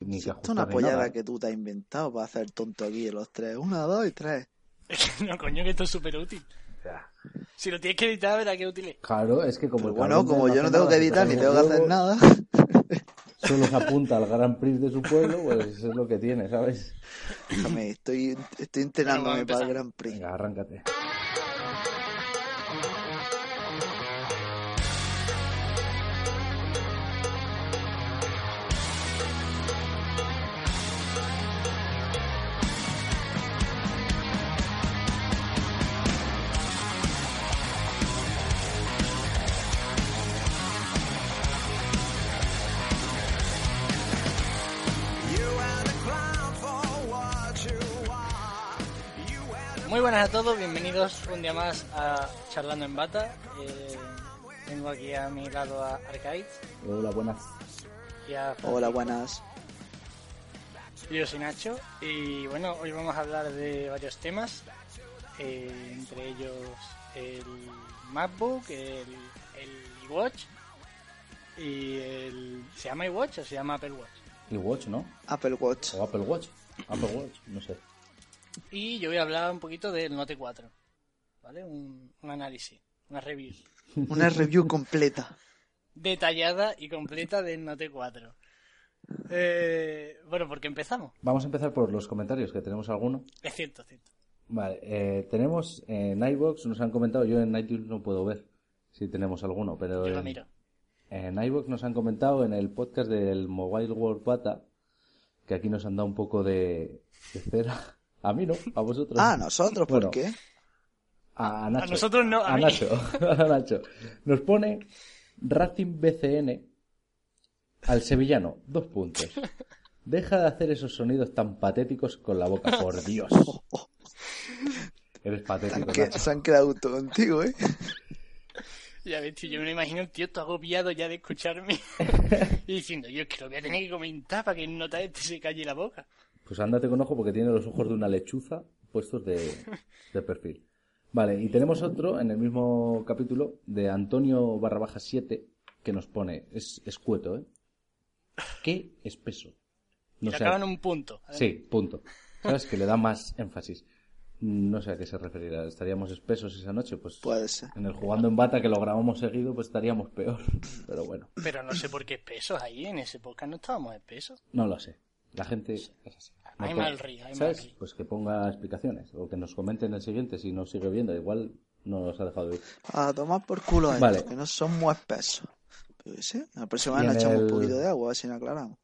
Ni que Esto es una pollada que tú te has inventado para hacer tonto aquí en los tres. Una, dos y tres. no, coño, que esto es súper útil. Si lo tienes que editar, verá que útil es. Claro, es que como Pero bueno, de como yo no tengo nada que editar ni tengo que hacer nada. Solo se apunta al Gran Prix de su pueblo, pues eso es lo que tiene, ¿sabes? Déjame, estoy, estoy entrenándome para el Gran Prix. Venga, arráncate. Muy buenas a todos, bienvenidos un día más a Charlando en Bata. Eh, tengo aquí a mi lado a Arcade Hola, buenas. y a Hola, buenas. Yo soy Nacho y bueno, hoy vamos a hablar de varios temas, eh, entre ellos el MacBook, el, el iWatch y el... ¿Se llama iWatch o se llama Apple Watch? Y Watch, ¿no? Apple Watch. O Apple Watch. Apple Watch, no sé. Y yo voy a hablar un poquito del Note 4, ¿vale? Un, un análisis, una review Una review completa. detallada y completa del Note 4. Eh, bueno, porque empezamos. Vamos a empezar por los comentarios, que tenemos alguno. Es cierto, es cierto. Vale, eh, tenemos en iVoox, nos han comentado, yo en iTunes no puedo ver si tenemos alguno, pero Yo lo en, miro. en iVoox nos han comentado en el podcast del Mobile World Bata, que aquí nos han dado un poco de, de cera. A mí no, a vosotros. Ah, nosotros, ¿por Bueno, qué? A, Nacho. A nosotros no, a a mí. Nacho. a Nacho. Nos pone Racing BCN al sevillano. Dos puntos. Deja de hacer esos sonidos tan patéticos con la boca, por Dios. Eres Se han, patético, Nacho. se han quedado contigo, ¿eh? Ya ves, tío, yo me lo imagino el tío está agobiado ya de escucharme y diciendo, yo es que lo voy a tener que comentar para que el nota este se calle la boca. Pues ándate con ojo porque tiene los ojos de una lechuza puestos de, de perfil. Vale, y tenemos otro en el mismo capítulo de Antonio barra baja 7 que nos pone, es escueto, ¿eh? Qué espeso. Y No en un punto. Sí, punto. ¿Sabes? Que le da más énfasis. No sé a qué se referirá. ¿Estaríamos espesos esa noche? Pues Puede ser. en el jugando en bata que lo grabamos seguido, pues estaríamos peor. Pero bueno, Pero no sé por qué espesos ahí, en ese podcast no estábamos espesos. no lo sé. La gente es así. No Hay mal río, hay mal ¿Sabes? río. Pues que ponga explicaciones o que nos comente en el siguiente si nos sigue viendo. Igual no nos ha dejado de ir. A tomar por culo a esto, Vale. que no son muy espesos. Pero sé, la próxima vez le echamos el- un poquito de agua, a ver si nos aclaramos.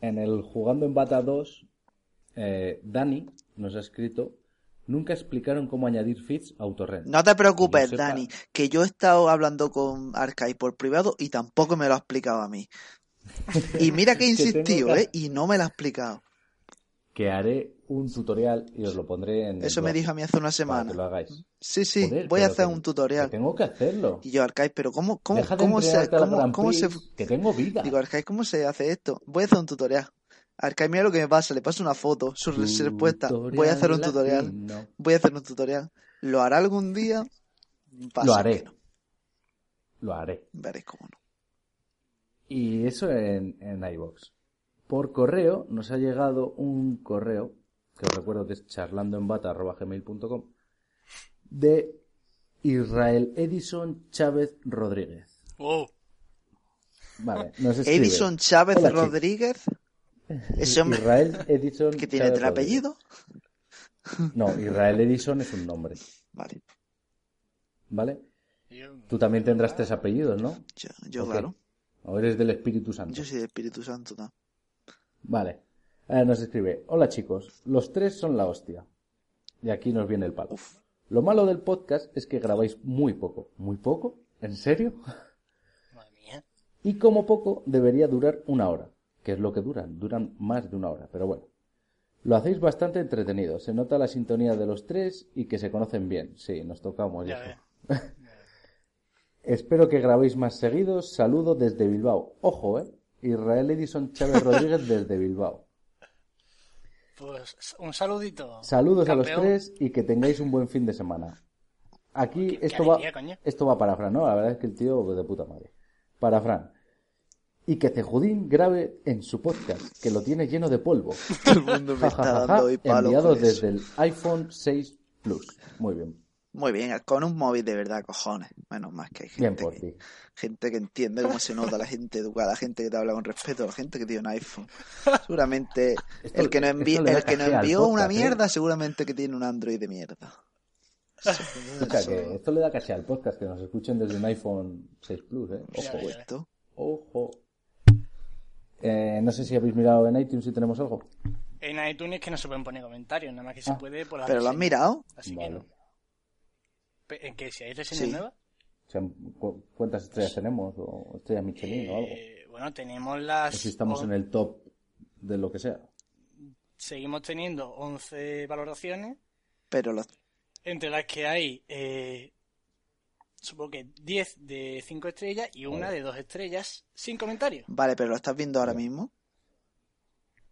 En el jugando en bata 2, eh, Dani nos ha escrito. Nunca explicaron cómo añadir feeds a Autorrent. No te preocupes, Que yo sepa- Dani, que yo he estado hablando con Arcai por privado y tampoco me lo ha explicado a mí. Y mira que he Que tengo insistido, ¿eh? Y no me lo ha explicado. Que haré un tutorial y os lo pondré en. Eso me dijo a mí hace una semana. que lo hagáis. Sí, sí, Joder, voy a hacer un tutorial. que tengo que hacerlo. Y yo, Arcai, pero ¿cómo, cómo, Deja cómo se, cómo, cómo se, que tengo vida. digo, Arcai, ¿cómo se hace esto? Voy a hacer un tutorial. Arcai, mira lo que me pasa, le paso una foto, su su respuesta. Voy a hacer un tutorial. latino. Voy a hacer un tutorial. ¿Lo hará algún día? Pasa Lo haré. no. Lo haré. Veréis cómo no. Y eso en, en iVoox. Por correo nos ha llegado un correo, que os recuerdo que es charlandoenbata.gmail.com, de Israel Edison Chávez Rodríguez. Oh, Vale, nos escribe. Edison Chávez Hola. Rodríguez. Ese hombre Israel Edison que tiene Chávez Rodríguez. apellidos. No, Israel Edison es un nombre. Vale, ¿Vale? Tú también tendrás tres apellidos, ¿no? yo, yo claro. O eres del Espíritu Santo. Yo soy del Espíritu Santo. ¿no? Vale. Eh, nos escribe, hola chicos, los tres son la hostia. Y aquí nos viene el palo. Lo malo del podcast es que grabáis muy poco. ¿Muy poco? ¿En serio? Madre mía. Y como poco debería durar una hora. que es lo que duran. Duran más de una hora, pero bueno. Lo hacéis bastante entretenido. Se nota la sintonía de los tres y que se conocen bien. Sí, nos tocamos. Ya. Espero que grabéis más seguidos. Saludo desde Bilbao. Ojo, ¿eh? Israel Edison Chávez Rodríguez desde Bilbao. Pues un saludito. Saludos a los tres y que tengáis un buen fin de semana. Aquí Qué- qué esto va, coño. esto va para Fran, ¿no? La verdad es que el tío de puta madre. Para Fran. Y que Cejudín grabe en su podcast, que lo tiene lleno de polvo. Todo el mundo me está dando hoy enviado desde el iPhone 6 Plus. Muy bien. Muy bien, con un móvil de verdad, cojones. Menos más que hay Bien gente, por que, gente que entiende cómo se nota, la gente educada, la gente que te habla con respeto, la gente que tiene un iPhone. Seguramente Esto- el que nos, el que envió una podcast, ¿eh? mierda, seguramente que tiene un Android de mierda. Escucha, que esto le da caché al podcast, que nos escuchen desde un iPhone 6 Plus, ¿eh? Ojo, ojo. Eh, no sé si habéis mirado en iTunes si tenemos algo. En iTunes que no se pueden poner comentarios, nada más que se Ah. puede por la ¿Pero lo has mirado? Así Vale. que no. ¿En qué? ¿Si hay reseñas Sí. nuevas? O sea, cu- ¿Cuántas estrellas tenemos? ¿O estrellas Michelin o algo? Eh, bueno, tenemos O las... si estamos en el top de lo que sea. Seguimos teniendo 11 valoraciones, Pero entre las que hay, eh, supongo que 10 de 5 estrellas y una Vale. de 2 estrellas, sin comentarios. Vale, pero lo estás viendo ahora mismo.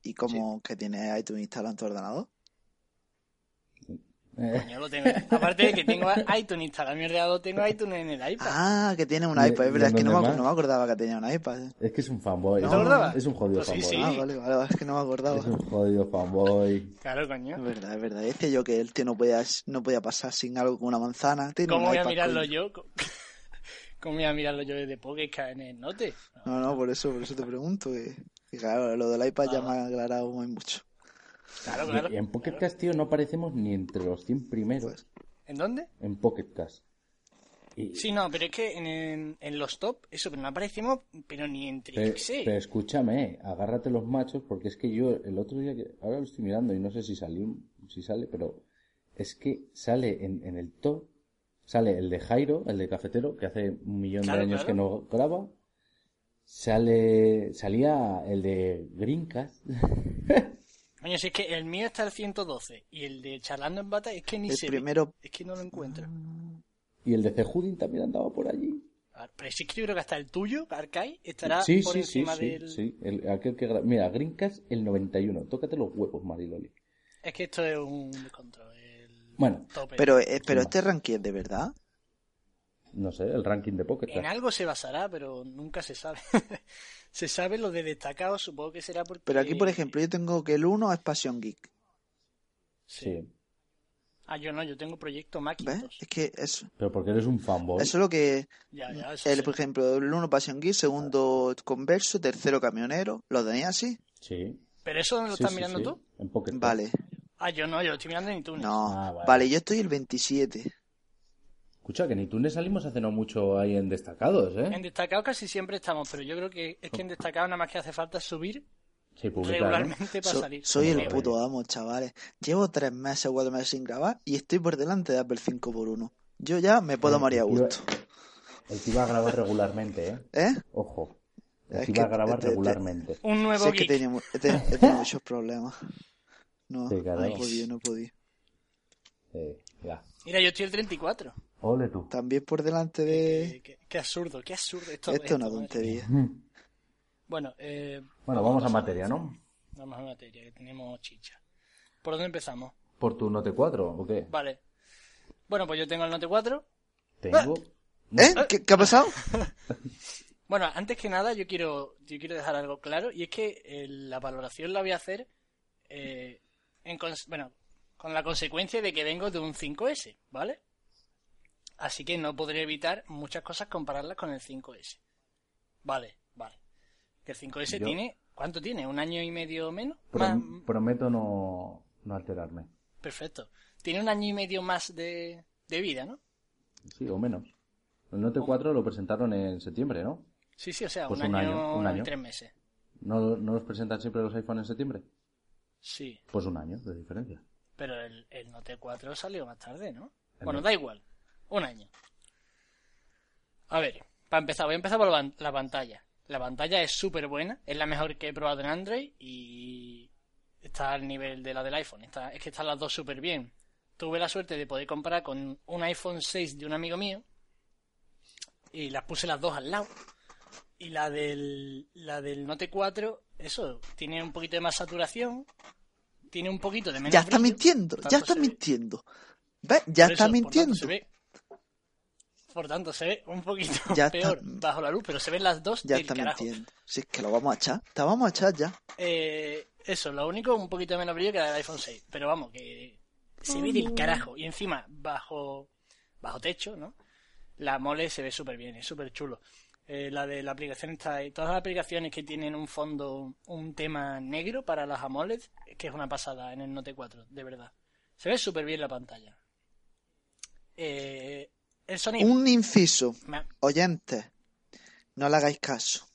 ¿Y cómo que tienes iTunes instalado en tu ordenador? Eh, Coño, lo tengo. Aparte de que tengo iTunes instalado en mi ordenador, tengo iTunes en el iPad. Ah, que tiene un ¿Y- iPad, es verdad, es que no me, no me acordaba que tenía un iPad. eh. es que es un fanboy. ¿No es te un- acordabas? Es un jodido Pues sí, fanboy. sí. Ah, vale, vale, es que no me acordaba. Es un jodido fanboy. Claro, coño. Es verdad, es verdad. Decía yo que el tío no podía, no podía pasar sin algo con una manzana. Tiene ¿Cómo un voy a iPad, mirarlo coño. yo? ¿Cómo- ¿Cómo voy a mirarlo yo desde Pocket en el Note? No, no, por eso, por eso te pregunto. Que, que claro, lo del iPad ya Ah. me ha aclarado muy mucho. Claro, claro. Y en Pocket claro. Cast, tío, no aparecemos ni entre los 100 primeros ¿En dónde? en Pocket Cast. Y- Sí, no, pero es que en, en- en los top, eso, pero no aparecemos, pero ni entre, Pero, sé. pero escúchame, agárrate los machos, porque es que yo el otro día, que ahora lo estoy mirando y no sé si salió, si sale, pero es que sale en, en el top, sale el de Jairo, el de Cafetero, que hace un millón Claro, de años claro. que no graba, sale, salía el de Greencast, Coño, si es que el mío está al 112 y el de Charlando en Bata es que ni El se ve. primero, Es que no lo encuentro. y el de Cejudin también andaba por allí. Ah, Pero sí que yo creo que hasta el tuyo, Arcai, estará Sí, por sí, encima sí, del... sí, el- aquel que mira, Greencast el 91, tócate los huevos, Mariloli. Es que esto es un descontrol. El Bueno, tope. pero, eh, pero Sí, este ranking es de verdad. no sé, el ranking de Pocket En algo se basará, pero nunca se sabe. se sabe lo de destacado, supongo que será porque... Pero aquí, por ejemplo, yo tengo que el 1 es Passion Geek. Sí. Sí, Ah, yo no, yo tengo proyecto ¿Ves? Macintosh. Es que eso, pero porque eres un fanboy. eso es lo que. Ya, ya, eso El, sí. por ejemplo, el 1 Passion Geek, segundo Converso, tercero Camionero. ¿Lo tenía así? Sí. ¿Pero eso dónde lo Sí, estás sí, mirando sí, tú? En Pocket. Vale. Ah, yo no, yo lo estoy mirando en iTunes. No. Ah, vale. vale. yo estoy el 27. Escucha, que ni tú ni salimos hace no mucho ahí en destacados, ¿eh? En destacado casi siempre estamos, pero yo creo que es que en destacado nada más que hace falta subir Sí, publicar, ¿no? regularmente para So- salir. soy el puto amo, chavales. Llevo tres meses, cuatro meses sin grabar y estoy por delante de Apple 5x1. Yo ya me puedo Eh, morir a gusto. El que iba a grabar regularmente, ¿eh? ¿Eh? Ojo. El Es que iba a grabar te- te- regularmente. Un nuevo Sé que geek. tenía, he, tenido, he tenido muchos problemas. No, Sí, no he podido, no he podido. Eh, ya. Mira, yo estoy el 34. Ole tú. También por delante Qué, de... qué- qué absurdo, qué absurdo. Esto, Esto es una tontería. Bueno, eh, Bueno, vamos a materia, ¿no? vamos a materia, que tenemos chicha. ¿Por dónde empezamos? ¿Por tu Note 4 o qué? Vale. Bueno, pues yo tengo el Note 4. Tengo... ¿Eh? ¿Qué, qué ha pasado? Bueno, antes que nada yo quiero, yo quiero dejar algo claro y es que eh, la valoración la voy a hacer eh, en bueno, con la consecuencia de que vengo de un 5S, ¿vale? Así que no podré evitar muchas cosas compararlas con el 5S. Vale, vale. Que el 5S Yo- tiene, ¿cuánto tiene? ¿Un año y medio menos? Prom- Más- prometo no, no alterarme. perfecto. Tiene un año y medio más de, de vida, ¿no? Sí, o menos. El Note 4 lo presentaron en septiembre, ¿no? Sí, sí, o sea, Pues un, un año, año, un año. y tres meses. ¿No, ¿No los presentan siempre los iPhone en septiembre? Sí. Pues un año de diferencia. Pero el, el Note 4 salió más tarde, ¿no? El Bueno, Note- da igual. Un año. A ver, para empezar, voy a empezar por la, pan- la pantalla. La pantalla es súper buena, es la mejor que he probado en Android y está al nivel de la del iPhone. Está, es que están las dos súper bien. Tuve la suerte de poder comprar con un iPhone 6 de un amigo mío y las puse las dos al lado. Y la del, la del Note 4, eso, tiene un poquito de más saturación, tiene un poquito de menos Ya está brillo, mintiendo, ya está se mintiendo. ¿Ves? Ya está mintiendo. se ve- Por tanto, se ve un poquito Ya está- peor bajo la luz, pero se ven las dos Ya del está carajo. mintiendo. Si es que lo vamos a echar. Te vamos a echar ya. Eh, eso, lo único, un poquito menos brillo que la del iPhone 6. Pero vamos, que se ve del carajo. Y encima, bajo, bajo techo, ¿no? La mole se ve súper bien, es súper chulo. Eh, la de la aplicación está ahí. Todas las aplicaciones que tienen un fondo, un tema negro para las AMOLED, que es una pasada en el Note 4, de verdad. Se ve súper bien la pantalla. Eh, el sonido. Un inciso. Oyentes, no le hagáis caso.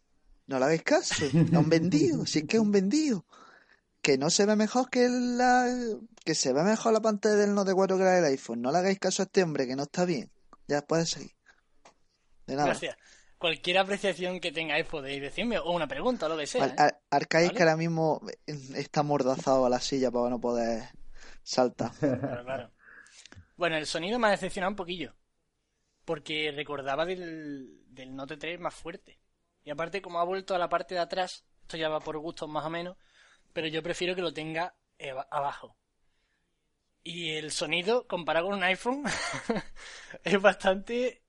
No le hagáis caso. Es un vendido. Si es que es un vendido. Que no se ve mejor que la. Que se ve mejor la pantalla del Note 4 que la del iPhone. No le hagáis caso a este hombre que no está bien. Ya puedes seguir. De nada. Gracias. Cualquier apreciación que tengáis podéis decirme, o una pregunta, o lo que sea. ¿eh? Ar- Arcaiz ¿Vale? que ahora mismo está mordazado a la silla para no poder saltar. Claro, claro. Bueno, el sonido me ha decepcionado un poquillo. Porque recordaba del, Note 3 más fuerte. Y aparte, como ha vuelto a la parte de atrás, esto ya va por gustos más o menos, pero yo prefiero que lo tenga abajo. Y el sonido, comparado con un iPhone, es bastante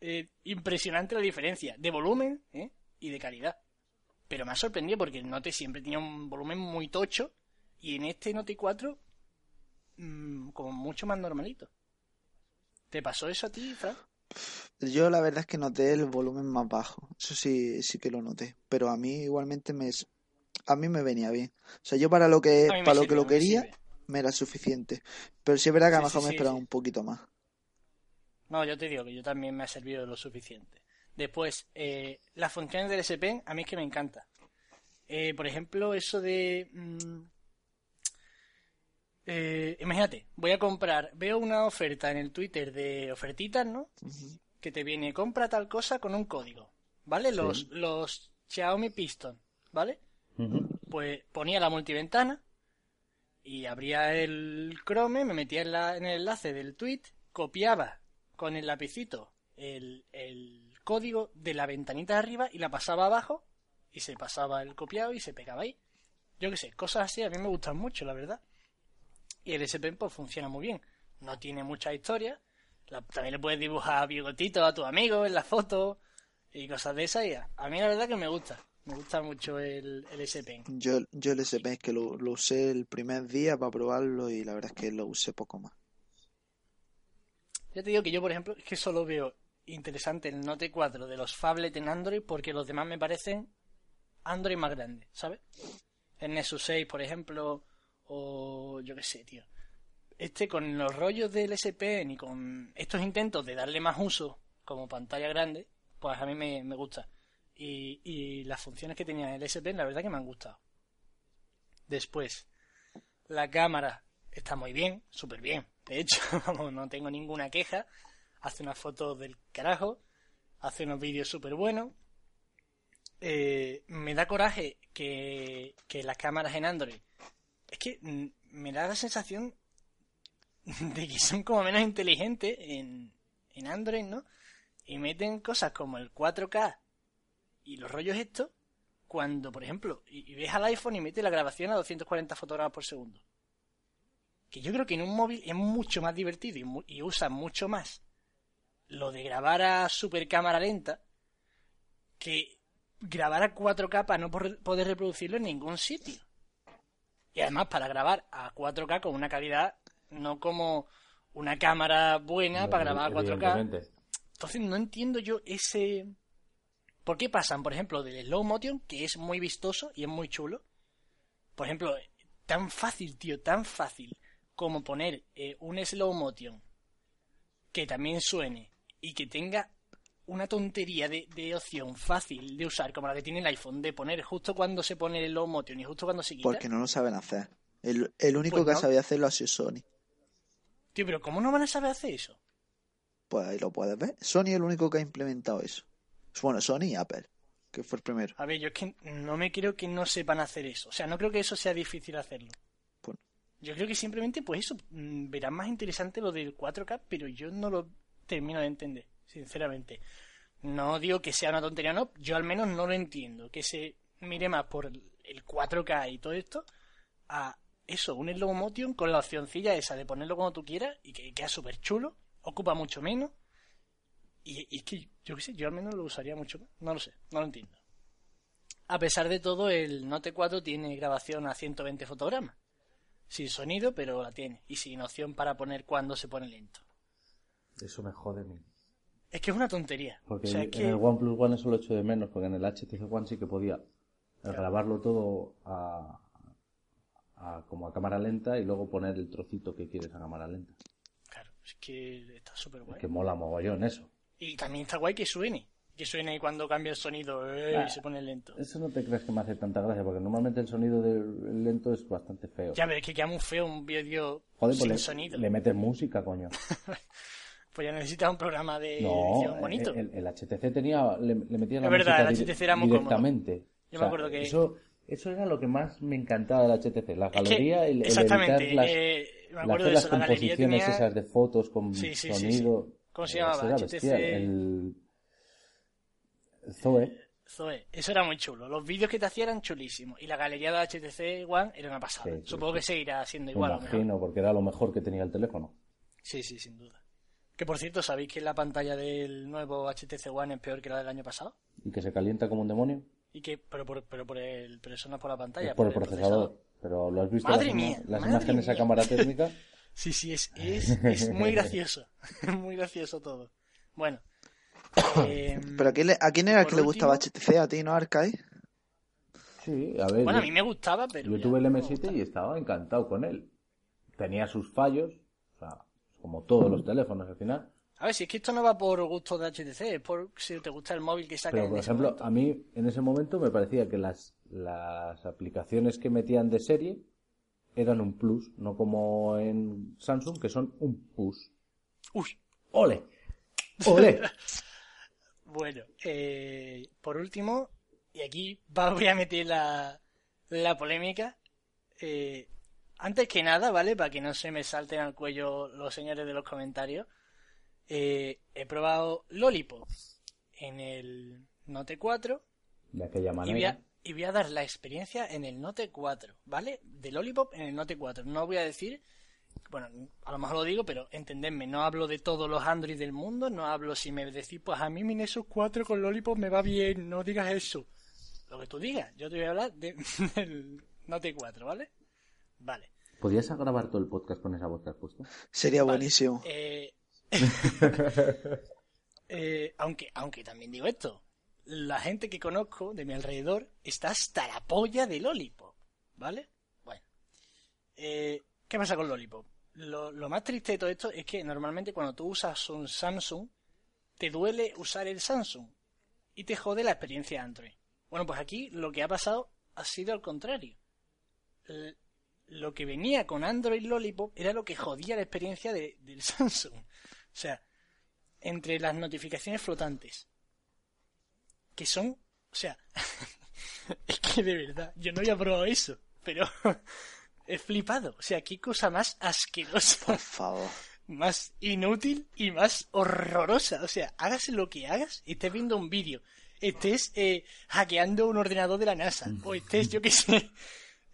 eh, impresionante la diferencia de volumen ¿eh? y de calidad. Pero me ha sorprendido porque el Note siempre tenía un volumen muy tocho y en este Note 4 mm, como mucho más normalito. ¿Te pasó eso a ti, Fran? Yo la verdad es que noté el volumen más bajo. Eso sí, sí que lo noté. Pero a mí igualmente me a mí me venía bien. O sea, yo para lo que para lo que lo quería sirve. me era suficiente. Pero sí es verdad que a lo Sí, mejor sí, me esperaba un poquito más. No, yo te digo que yo también me ha servido lo suficiente. Después, eh, las funciones del S Pen a mí es que me encanta. Eh, por ejemplo, eso de... mm, eh, imagínate, voy a comprar, veo una oferta en el Twitter de ofertitas, ¿no? Que te viene, compra tal cosa con un código, ¿vale? Los, los Xiaomi Piston, ¿vale? Pues ponía la multiventana y abría el Chrome, me metía en, la- en el enlace del tweet, copiaba con el lapicito el, el código de la ventanita de arriba y la pasaba abajo y se pasaba el copiado y se pegaba ahí. Yo qué sé, cosas así a mí me gustan mucho, la verdad. Y el S Pen pues funciona muy bien. No tiene mucha historia. La- también le puedes dibujar bigotitos a tu amigo en la foto y cosas de esas. Y a, a mí la verdad que me gusta. Me gusta mucho el, el. Yo, yo el SP es que lo, lo usé el primer día para probarlo y la verdad es que lo usé poco más. Ya te digo que yo, por ejemplo, es que solo veo interesante el Note 4 de los phablet en Android porque los demás me parecen Android más grandes, ¿sabes? El Nexus 6, por ejemplo, o yo qué sé, tío. Este con los rollos del S Pen y con estos intentos de darle más uso como pantalla grande, pues a mí me, me gusta. Y, y las funciones que tenía el S Pen, la verdad que me han gustado. Después, la cámara está muy bien, súper bien. De hecho, no tengo ninguna queja. Hace unas fotos del carajo, hace unos vídeos súper buenos. Eh, me da coraje que, que las cámaras en Android. Es que mm, me da la sensación de que son como menos inteligentes en, en Android, ¿no? Y meten cosas como el 4K y los rollos estos, cuando, por ejemplo, y, ves al iPhone y mete la grabación a 240 fotogramas por segundo. Que yo creo que en un móvil es mucho más divertido y, y usa mucho más lo de grabar a super cámara lenta que grabar a 4K para no poder reproducirlo en ningún sitio. Y además para grabar a 4K con una calidad no como una cámara buena para grabar a 4K. Evidentemente. Entonces no entiendo yo ese... ¿Por qué pasan, por ejemplo, del slow motion, que es muy vistoso y es muy chulo? Por ejemplo, tan fácil, tío, tan fácil como poner eh, un slow motion que también suene y que tenga una tontería de, de opción fácil de usar, como la que tiene el iPhone, de poner justo cuando se pone el slow motion y justo cuando se quita. Porque no lo saben hacer. El, el único Pues que no. sabía hacerlo ha sido Sony. Tío, pero ¿cómo no van a saber hacer eso? Pues ahí lo puedes ver. Sony es el único que ha implementado eso. Bueno, Sony y Apple. que fue el primero. A ver, yo es que no me creo que no sepan hacer eso. O sea, no creo que eso sea difícil hacerlo. Pues- Yo creo que simplemente, pues eso, mm, verán más interesante lo del 4K, pero yo no lo termino de entender, sinceramente. No digo que sea una tontería, no, yo al menos no lo entiendo. Que se mire más por el 4K y todo esto a eso, un slow motion con la opcioncilla esa de ponerlo como tú quieras y que queda súper chulo, ocupa mucho menos. Y, es que, yo qué sé, yo al menos lo usaría mucho más. No lo sé, no lo entiendo. A pesar de todo, el Note 4 tiene grabación a 120 fotogramas. Sin sonido, pero la tiene. Y sin opción para poner cuando se pone lento. Eso me jode mí. Es que es una tontería. Porque o sea, es en que... el OnePlus One eso lo echo de menos, porque en el HTC One sí que podía grabarlo todo a, a- como a cámara lenta y luego poner el trocito que quieres a cámara lenta. Claro, es que está súper guay. Que mola mogollón eso. Y también está guay que suene. Que suene cuando cambia el sonido eh, Ah. y se pone lento. Eso no te creas que me hace tanta gracia, porque normalmente el sonido del lento es bastante feo. Ya, pero es que queda muy feo un vídeo pues sin le, sonido. le metes música, coño. Pues ya necesitas un programa de No, edición bonito. el, el HTC tenía, le, le metía la Es verdad, música el dire- HTC era muy cómodo. directamente. Yo me acuerdo que- Eso, eso era lo que más me encantaba del HTC, la galería, el, exactamente. editar las, eh, me acuerdo hacer de las eso. La galería composiciones tenía... esas de fotos con Sí, sí, sí, sonido. ¿Cómo se Eso llamaba? era HTC bestial. El, Zoe. Zoe. Eso era muy chulo. Los vídeos que te hacían eran chulísimos. Y la galería de HTC One era una pasada. Supongo que seguirá siendo Me igual. mejor. imagino, porque era lo mejor que tenía el teléfono. Sí, sí, sin duda. Que por cierto, ¿sabéis que la pantalla del nuevo HTC One es peor que la del año pasado? Y que se calienta como un demonio. Y que, pero por, pero por el, pero eso no es por la pantalla, es por el procesador. Pero lo has visto Madre las, mía, las madre imágenes a mía. cámara térmica. Sí, sí, es, es, es muy gracioso. Es muy gracioso todo. Bueno. em, ¿Pero a quién, a era el Por que le gustaba HTC? ¿A ti, no, Arcade? Sí, a ver. bueno, a mí me gustaba, pero. Yo tuve el no me M7 gusta. y estaba encantado con él. Tenía sus fallos, como todos los teléfonos al final. A ver, si es que esto no va por gusto de HTC, es por si te gusta el móvil que sacan Pero, por ejemplo, momento. a mí en ese momento me parecía que las, las aplicaciones que metían de serie eran un plus, no como en Samsung, que son un push. Uy, ¡Ole! ¡Ole! Bueno, eh, por último, y aquí voy a meter la, la polémica. eh, antes que nada, ¿vale? Para que no se me salten al cuello los señores de los comentarios, eh, he probado Lollipop en el Note 4 De aquella y voy, manera. a, y voy a dar la experiencia en el Note 4, ¿vale? De Lollipop en el Note 4. No voy a decir, bueno, a lo mejor lo digo, pero entendedme, no hablo de todos los Android del mundo, no hablo si me decís, pues a mí mi Nexus 4 con Lollipop me va bien, no digas eso. Lo que tú digas, yo te voy a hablar de- del Note 4, ¿vale? Vale. ¿Podrías grabar todo el podcast con esa voz que has puesto? Sería Vale. buenísimo. Eh, eh, aunque, aunque también digo esto, la gente que conozco de mi alrededor está hasta la polla de Lollipop, ¿vale? Bueno, eh, ¿qué pasa con Lollipop? Lo, lo más triste de todo esto es que normalmente cuando tú usas un Samsung, te duele usar el Samsung y te jode la experiencia Android. Bueno, pues aquí lo que ha pasado ha sido al contrario. Lo que venía con Android Lollipop era lo que jodía la experiencia de- del Samsung. O sea, entre las notificaciones flotantes, que son, o sea, es que de verdad, yo no había probado eso, pero he flipado. O sea, qué cosa más asquerosa, Por favor. más inútil y más horrorosa. O sea, hagas lo que hagas, estés viendo un vídeo, estés eh, hackeando un ordenador de la NASA, o estés, yo qué sé,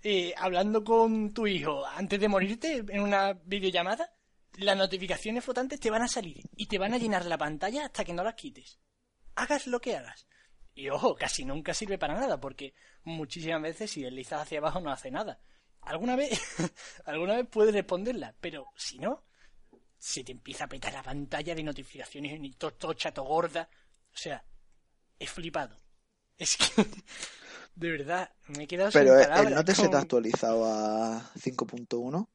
eh, hablando con tu hijo antes de morirte en una videollamada, las notificaciones flotantes te van a salir y te van a llenar la pantalla hasta que no las quites. Hagas lo que hagas. Y ojo, casi nunca sirve para nada, porque muchísimas veces si deslizas hacia abajo no hace nada. Alguna vez, alguna vez puedes responderla, pero si no, se te empieza a petar la pantalla de notificaciones y to- tocha, to gorda. O sea, he flipado. Es que, de verdad, me he quedado Pero sin el palabras. Note se te ha actualizado a 5.1.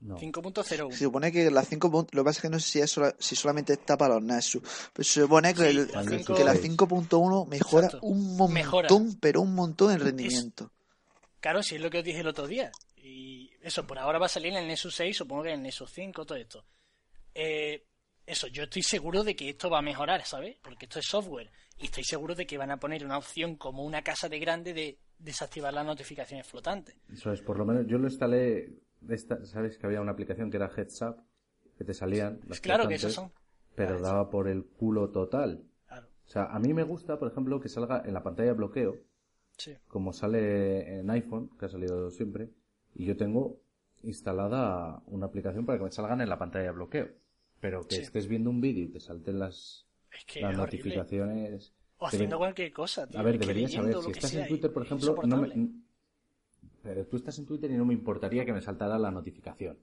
No. 5.01. Se supone que la 5. Lo que pasa es que no sé si, es sola- si solamente está para los Nexus. Pero se supone que, Sí, el- la que la seis. 5.1 mejora Exacto. un montón, Mejora. pero un montón el rendimiento. Claro, si es lo que os dije el otro día. Y eso, por ahora va a salir en el Nexus 6, supongo que en el Nexus 5, todo esto. Eh, eso, yo estoy seguro de que esto va a mejorar, ¿sabes? Porque esto es software. Y estoy seguro de que van a poner una opción como una casa de grande de desactivar las notificaciones flotantes. Eso es, por lo menos yo lo instalé, esta, ¿sabes que había una aplicación que era Heads Up? Que te salían las Claro que esos son. Pero Claro, daba por el culo total. Claro, O sea, a mí me gusta, por ejemplo, que salga en la pantalla de bloqueo, sí. como sale en iPhone, que ha salido siempre, y yo tengo instalada una aplicación para que me salgan en la pantalla de bloqueo. Pero que Sí. estés viendo un vídeo y te salten las, Es que las es notificaciones. O haciendo Debe- cualquier cosa, tío. A ver, deberías saber, si estás en Twitter, por ejemplo, no me... Pero tú estás en Twitter y no me importaría que me saltara la notificación.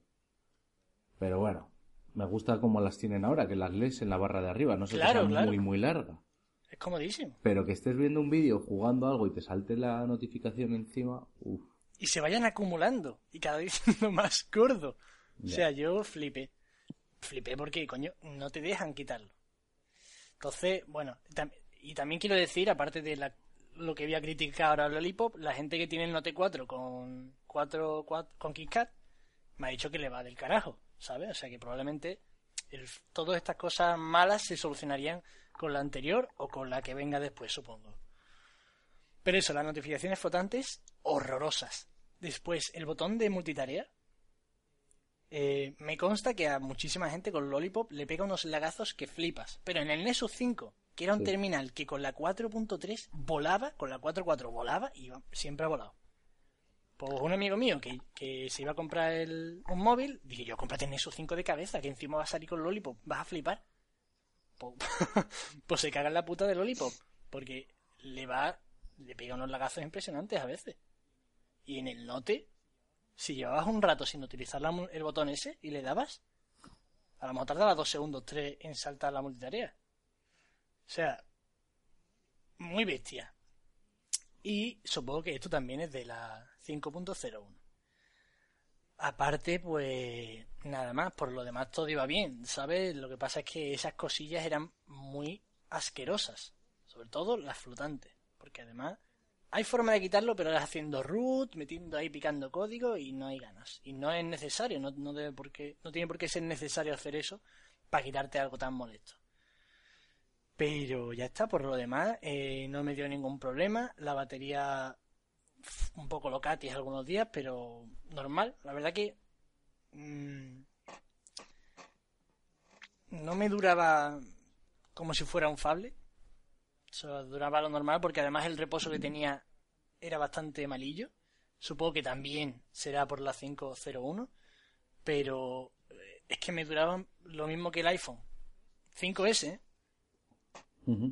Pero bueno, me gusta como las tienen ahora, que las lees en la barra de arriba, no sé Claro, que sea claro. muy, muy larga. Es comodísimo. Pero que estés viendo un vídeo jugando algo y te salte la notificación encima, uff. Y se vayan acumulando y cada vez siendo más gordo. O sea, yo flipé. Flipé porque, coño, no te dejan quitarlo. Entonces, bueno, y también quiero decir, aparte de la- lo que voy a criticar ahora al Lollipop, la gente que tiene el Note 4 con 4, 4 con KitKat me ha dicho que le va del carajo, ¿sabes? O sea que probablemente todas estas cosas malas se solucionarían con la anterior o con la que venga después, supongo. Pero eso, las notificaciones flotantes, horrorosas. Después, el botón de multitarea. Eh, me consta que a muchísima gente con Lollipop le pega unos lagazos que flipas. Pero en el Nexus 5, que era un Sí. terminal que con la 4.3 volaba, con la 4.4 volaba y iba- siempre ha volado. Pues un amigo mío que, que se iba a comprar el- un móvil, dije yo, cómprate el Nexus 5 de cabeza, que encima va a salir con Lollipop, vas a flipar. Pues, pues se caga en la puta de Lollipop, porque le va, le pega unos lagazos impresionantes a veces. Y en el Note, si llevabas un rato sin utilizar la el botón ese y le dabas, a lo mejor tardaba dos segundos, tres en saltar la multitarea. O sea, muy bestia. Y supongo que esto también es de la 5.01. Aparte, pues nada más, por lo demás todo iba bien, ¿sabes? Lo que pasa es que esas cosillas eran muy asquerosas, sobre todo las flotantes, porque además hay forma de quitarlo, pero es haciendo root, metiendo ahí picando código y no hay ganas. Y no es necesario, no, tiene por qué ser necesario hacer eso para quitarte algo tan molesto. Pero ya está, por lo demás, eh, no me dio ningún problema. La batería un poco locatis algunos días, pero normal. La verdad que mm, no me duraba como si fuera un fable. O sea, duraba lo normal porque además el reposo que tenía era bastante malillo. Supongo que también será por la 501, pero eh, es que me duraban lo mismo que el iPhone 5S. ¿eh? Ujú.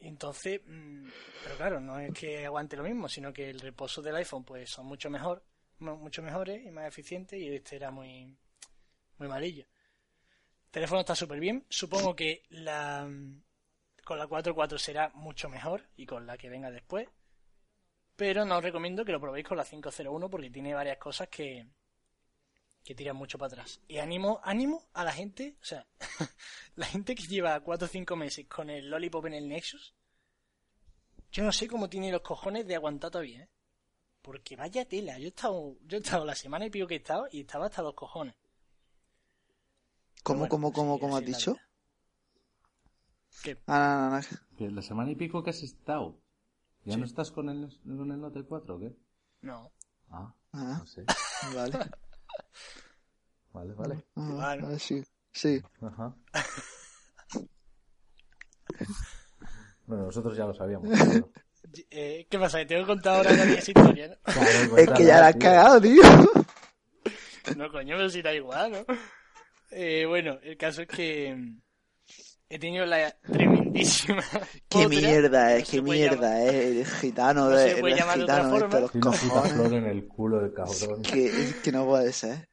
Entonces, mm, pero claro, no es que aguante lo mismo, sino que el reposo del iPhone pues son mucho mejor, mu- mucho mejores y más eficientes y este era muy muy malillo. El teléfono está súper bien, supongo que la mm, con la 4.4 será mucho mejor y con la que venga después, pero no os recomiendo que lo probéis con la 501 porque tiene varias cosas que que tiran mucho para atrás. Y ánimo, ánimo a la gente, o sea, la gente que lleva 4 o 5 meses con el Lollipop en el Nexus, yo no sé cómo tiene los cojones de aguantar todavía, ¿eh? Porque vaya tela, yo he estado, yo he estado la semana y pico que he estado y estaba hasta los cojones. ¿Cómo, cómo, cómo, cómo has dicho? vida. ¿Qué? Ah, no, no, no. Que La semana y pico que has estado. ¿Ya Sí. no estás con el, con el Note 4 o qué? No. Ah, Ah, no sé. vale. Vale, vale. Ah, Claro. ah, sí. Sí. Ajá. Bueno, nosotros ya lo sabíamos. pero- Eh, ¿Qué pasa? ¿Que tengo que contar ahora la historia, no? Claro, Es que ya la has tío. cagado, tío. No, coño, pero si da igual, ¿no? Eh, bueno, el caso es que he tenido la tremendísima. Qué mierda, no es, se qué mierda, llamar- eh. El gitano No se de, puede el llamar de otra gitano de forma. los cojones. flor en el culo del cabrón. Que, es que no puede ser.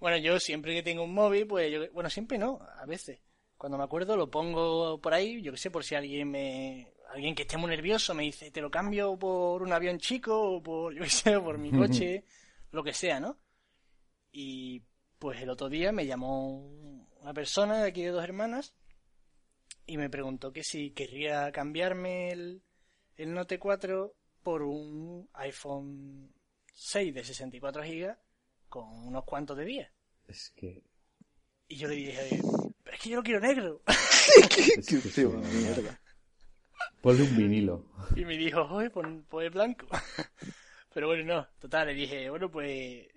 Bueno, yo siempre que tengo un móvil, pues yo, bueno, siempre no, a veces. Cuando me acuerdo lo pongo por ahí, yo qué sé, por si alguien me, alguien que esté muy nervioso me dice, te lo cambio por un avión chico, o por, yo qué sé, por mi coche, lo que sea, ¿no? Y pues el otro día me llamó una persona de aquí de dos hermanas y me preguntó que si querría cambiarme el, el Note 4 por un iPhone 6 de 64 GB con unos cuantos de días. Es que. Y yo le dije, pero es que yo lo quiero negro. Que mierda. Ponle un vinilo. Y me dijo, oye, pon, pon el blanco. Pero bueno, no, total, le dije, bueno, pues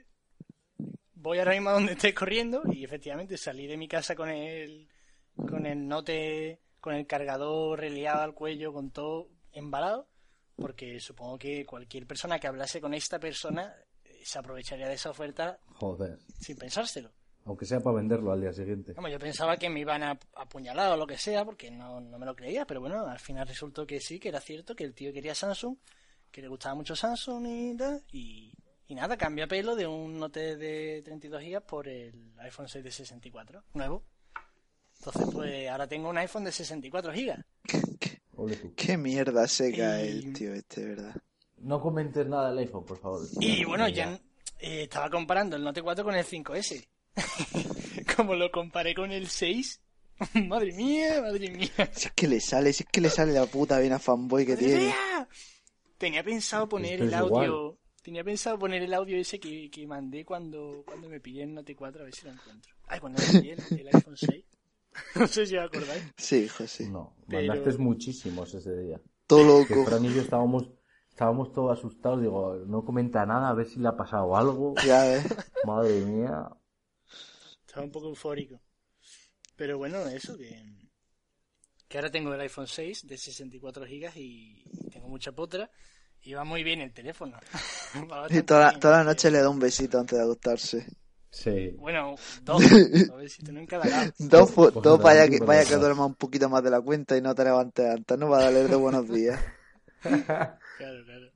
voy ahora mismo a donde estés corriendo y efectivamente salí de mi casa con el con el note, con el cargador reliado al cuello, con todo embalado, porque supongo que cualquier persona que hablase con esta persona eh, se aprovecharía de esa oferta Joder. sin pensárselo. Aunque sea para venderlo al día siguiente. Vamos, yo pensaba que me iban a apuñalar o lo que sea, porque no, no me lo creía, pero bueno, al final resultó que sí, que era cierto, que el tío quería Samsung, que le gustaba mucho Samsung y tal, y, y nada, cambia pelo de un Note de 32 GB por el iPhone 6 de 64, nuevo. Entonces, pues ahora tengo un iPhone de 64 GB. Qué mierda seca Y- el tío este, ¿verdad? No comentes nada del iPhone, por favor. Y bueno, ya eh, estaba comparando el Note 4 con el 5S. Como lo comparé con el 6, madre mía, madre mía. Si es que le sale, si es que le sale la puta vena fanboy que tiene. ¡Mira! Tenía pensado poner Esto el audio. igual. Tenía pensado poner el audio ese que, que mandé cuando, cuando me pillé el Note 4, a ver si lo encuentro. Ay, cuando me pillé el, el iPhone 6. No sé si os acordáis. Sí, hijo, sí. No, Pero- mandaste muchísimos ese día. Todo Que loco. Fran y yo estábamos, estábamos todos asustados. Digo, no comenta nada, a ver si le ha pasado algo. Ya ves. Madre mía. Estaba un poco eufórico. Pero bueno, eso que. Que ahora tengo el iPhone 6 de 64 GB y tengo mucha potra. Y va muy bien el teléfono. Y toda, la- toda la noche le da un besito antes de acostarse. Sí. Bueno, dos. A ver si en cada lado. Dos, Pues dos vaya que, vaya duerma un poquito más de la cuenta y no te levantes antes, no va a darle de buenos días. Claro, claro.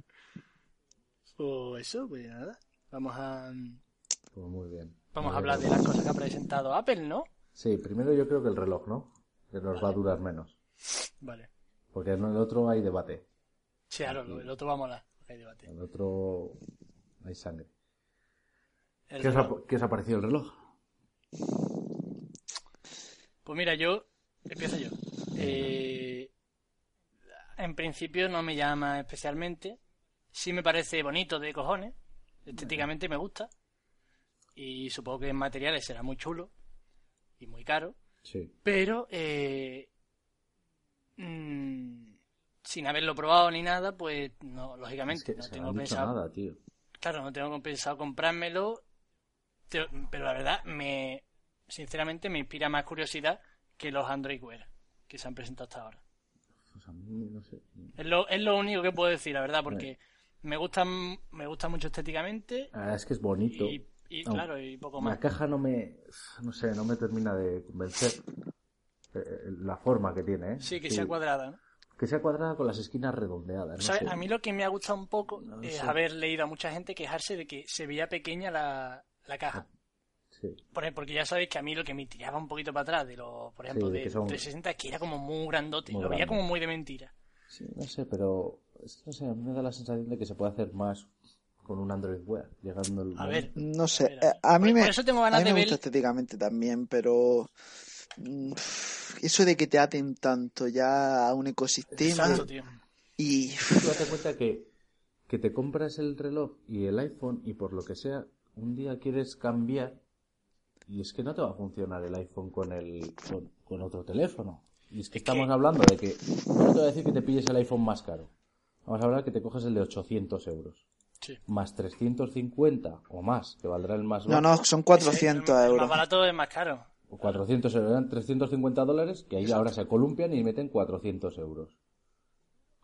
Pues eso, pues nada. Vamos a. Pues muy bien. Vamos a hablar de las cosas que ha presentado Apple, ¿no? Sí, primero yo creo que el reloj, ¿no? Que nos va a durar menos. Vale. Porque en el otro hay debate. Sí, claro, el otro va a molar. Hay debate. En el otro hay sangre. El ¿Qué os, ha, qué os ha parecido el reloj? Pues mira, yo. Empiezo yo. Eh, en principio no me llama especialmente. Sí me parece bonito de cojones. Estéticamente me gusta. Y supongo que en materiales será muy chulo. Y muy caro. Sí. Pero, eh, mm, sin haberlo probado ni nada, pues no, Es lógicamente que no tengo pensado. nada, tío. Claro, no tengo pensado comprármelo. Pero la verdad, me, sinceramente me inspira más curiosidad que los Android Wear que se han presentado hasta ahora. Pues a mí, no sé. Es lo, es lo único que puedo decir, la verdad, porque me gustan, me gusta mucho estéticamente Ah, es que es bonito. y, y No, claro, y poco La más. caja no me, no sé, no me termina de convencer eh, la forma que tiene, ¿eh? Sí, que sea cuadrada, ¿no? Que sea cuadrada con las esquinas redondeadas. No sé. a mí lo que me ha gustado un poco No es sé. haber leído a mucha gente quejarse de que se veía pequeña la, la caja. Sí. Por ejemplo, porque ya sabéis que a mí lo que me tiraba un poquito para atrás de los, por ejemplo, Sí, de que son- 360 es que era como muy grandote, Muy lo veía grande. como muy de mentira. Sí, no sé, pero es- no sé, a mí me da la sensación de que se puede hacer más con un Android Wear, llegando el A ver, No sé, A ver, a ver. a mí Por- me, por eso tengo a ganas mí me de gusta ver- estéticamente también, pero mm, eso de que te aten tanto ya a un ecosistema Exacto, tío. y Tú date cuenta que, que te compras el reloj y el iPhone y por lo que sea, un día quieres cambiar y es que no te va a funcionar el iPhone con el con, con otro teléfono. Y es que Es estamos hablando de que, no te voy a decir que te pilles el iPhone más caro. Vamos a hablar que te coges el de 800 euros. Sí. Más 350 o más, que valdrá el más no, bajo. no, son El- 400 el, euros. más barato es más caro. O 400 euros, eran 350 dólares, que ahí ahora se columpian y meten 400 euros.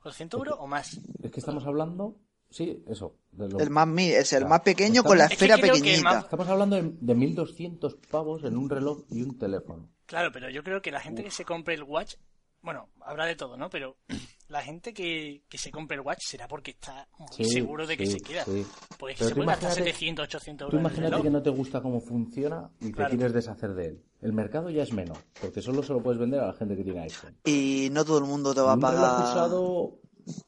¿400 euros o más? Es que estamos hablando, sí, eso. de lo- El más mi, es el Claro. más pequeño Estamos- con la esfera que pequeñita. más- Estamos hablando de, de 1.200 pavos en un reloj y un teléfono. Claro, pero yo creo que la gente que se compre el Watch, bueno, habrá de todo, ¿no? Pero la gente que, que se compre el Watch será porque está muy Sí, seguro de que sí, se queda. sí. Pues Pero se tú puede gastar imagínate- 700, 800 Tú euros el imagínate reloj. que no te gusta cómo funciona y te Claro. quieres deshacer de él. El mercado ya es menos, porque solo se lo puedes vender a la gente que tiene iPhone. Y no todo el mundo te va a un reloj pagar. usado,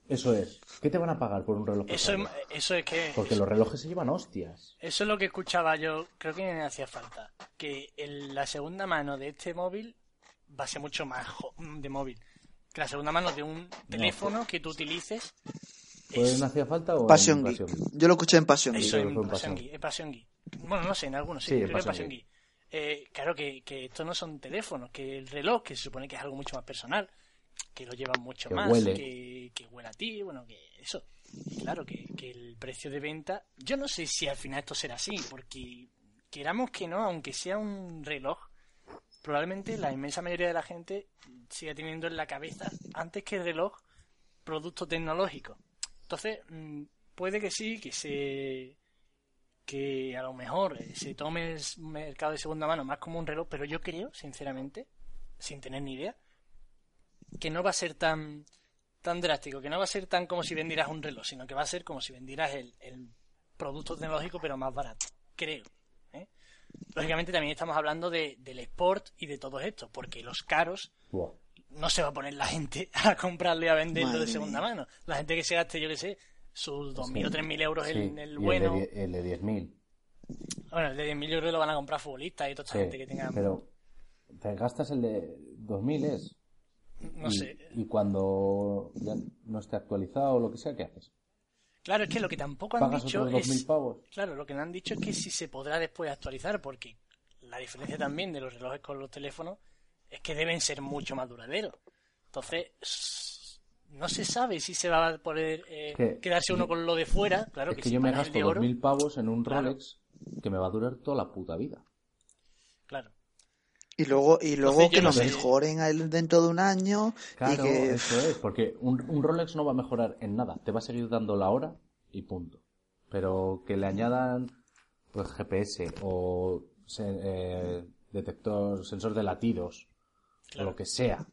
eso es. ¿Qué te van a pagar por un reloj Eso es, eso es que... Porque los relojes se llevan hostias. Eso es lo que escuchaba yo, creo que me hacía falta. Que el- la segunda mano de este móvil va a ser mucho más de móvil. Que la segunda mano de un teléfono que tú utilices. ¿Pues es- no hacía falta o en Passion Geek. Passion Geek? Yo lo escuché en Passion Eso Geek. creo es que fue en Passion. Geek, Passion Geek. Bueno, no sé, en algunos sí, Sí, creo que es Passion Geek. Geek. eh, claro que, que esto no son teléfonos, que el reloj, que se supone que es algo mucho más personal, que lo llevan mucho Que más, huele. que, ti, bueno, que eso. Claro, que, que el precio de venta, yo no sé si al final esto será así, porque queramos que no, aunque sea un reloj, probablemente la inmensa mayoría de la gente siga teniendo en la cabeza, antes que el reloj, producto tecnológico. Entonces, mm, puede que sí, que se que a lo mejor eh, se tome el mercado de segunda mano más como un reloj, pero yo creo, sinceramente, sin tener ni idea, que no va a ser tan tan drástico, que no va a ser tan como si vendieras un reloj, sino que va a ser como si vendieras el, el producto tecnológico pero más barato, creo. ¿eh? Lógicamente también estamos hablando de, del sport y de todo esto, porque los caros no se va a poner la gente a comprarlo y a venderlo Madre de segunda mía. mano. La gente que se gaste, yo que sé, sus 2.000 o 3.000 euros Sí, en el y bueno. El de, de 10.000. Bueno, el de 10.000 euros lo van a comprar futbolistas y toda esta Sí, gente que tenga... pero te gastas el de 2.000 es. No y, sé. Y cuando ya no esté actualizado o lo que sea, ¿qué haces? Claro, es que lo que tampoco han ¿Pagas dicho otros 2.000 es... pavos? Claro, lo que no han dicho es que si se podrá después actualizar, porque la diferencia también de los relojes con los teléfonos es que deben ser mucho más duraderos. Entonces, no se sabe si se va a poder eh, Que- quedarse uno con lo de fuera. Claro es que, que si yo me gasto oro, 2.000 pavos en un Claro. Rolex que me va a durar toda la puta vida. Claro. Y luego, y luego Entonces, que no sé. mejoren a él dentro de un año Claro, y que eso es, porque un, un Rolex no va a mejorar en nada, te va a seguir dando la hora y punto. Pero que le añadan pues GPS o se- eh, detector, sensor de latidos Claro. o lo que sea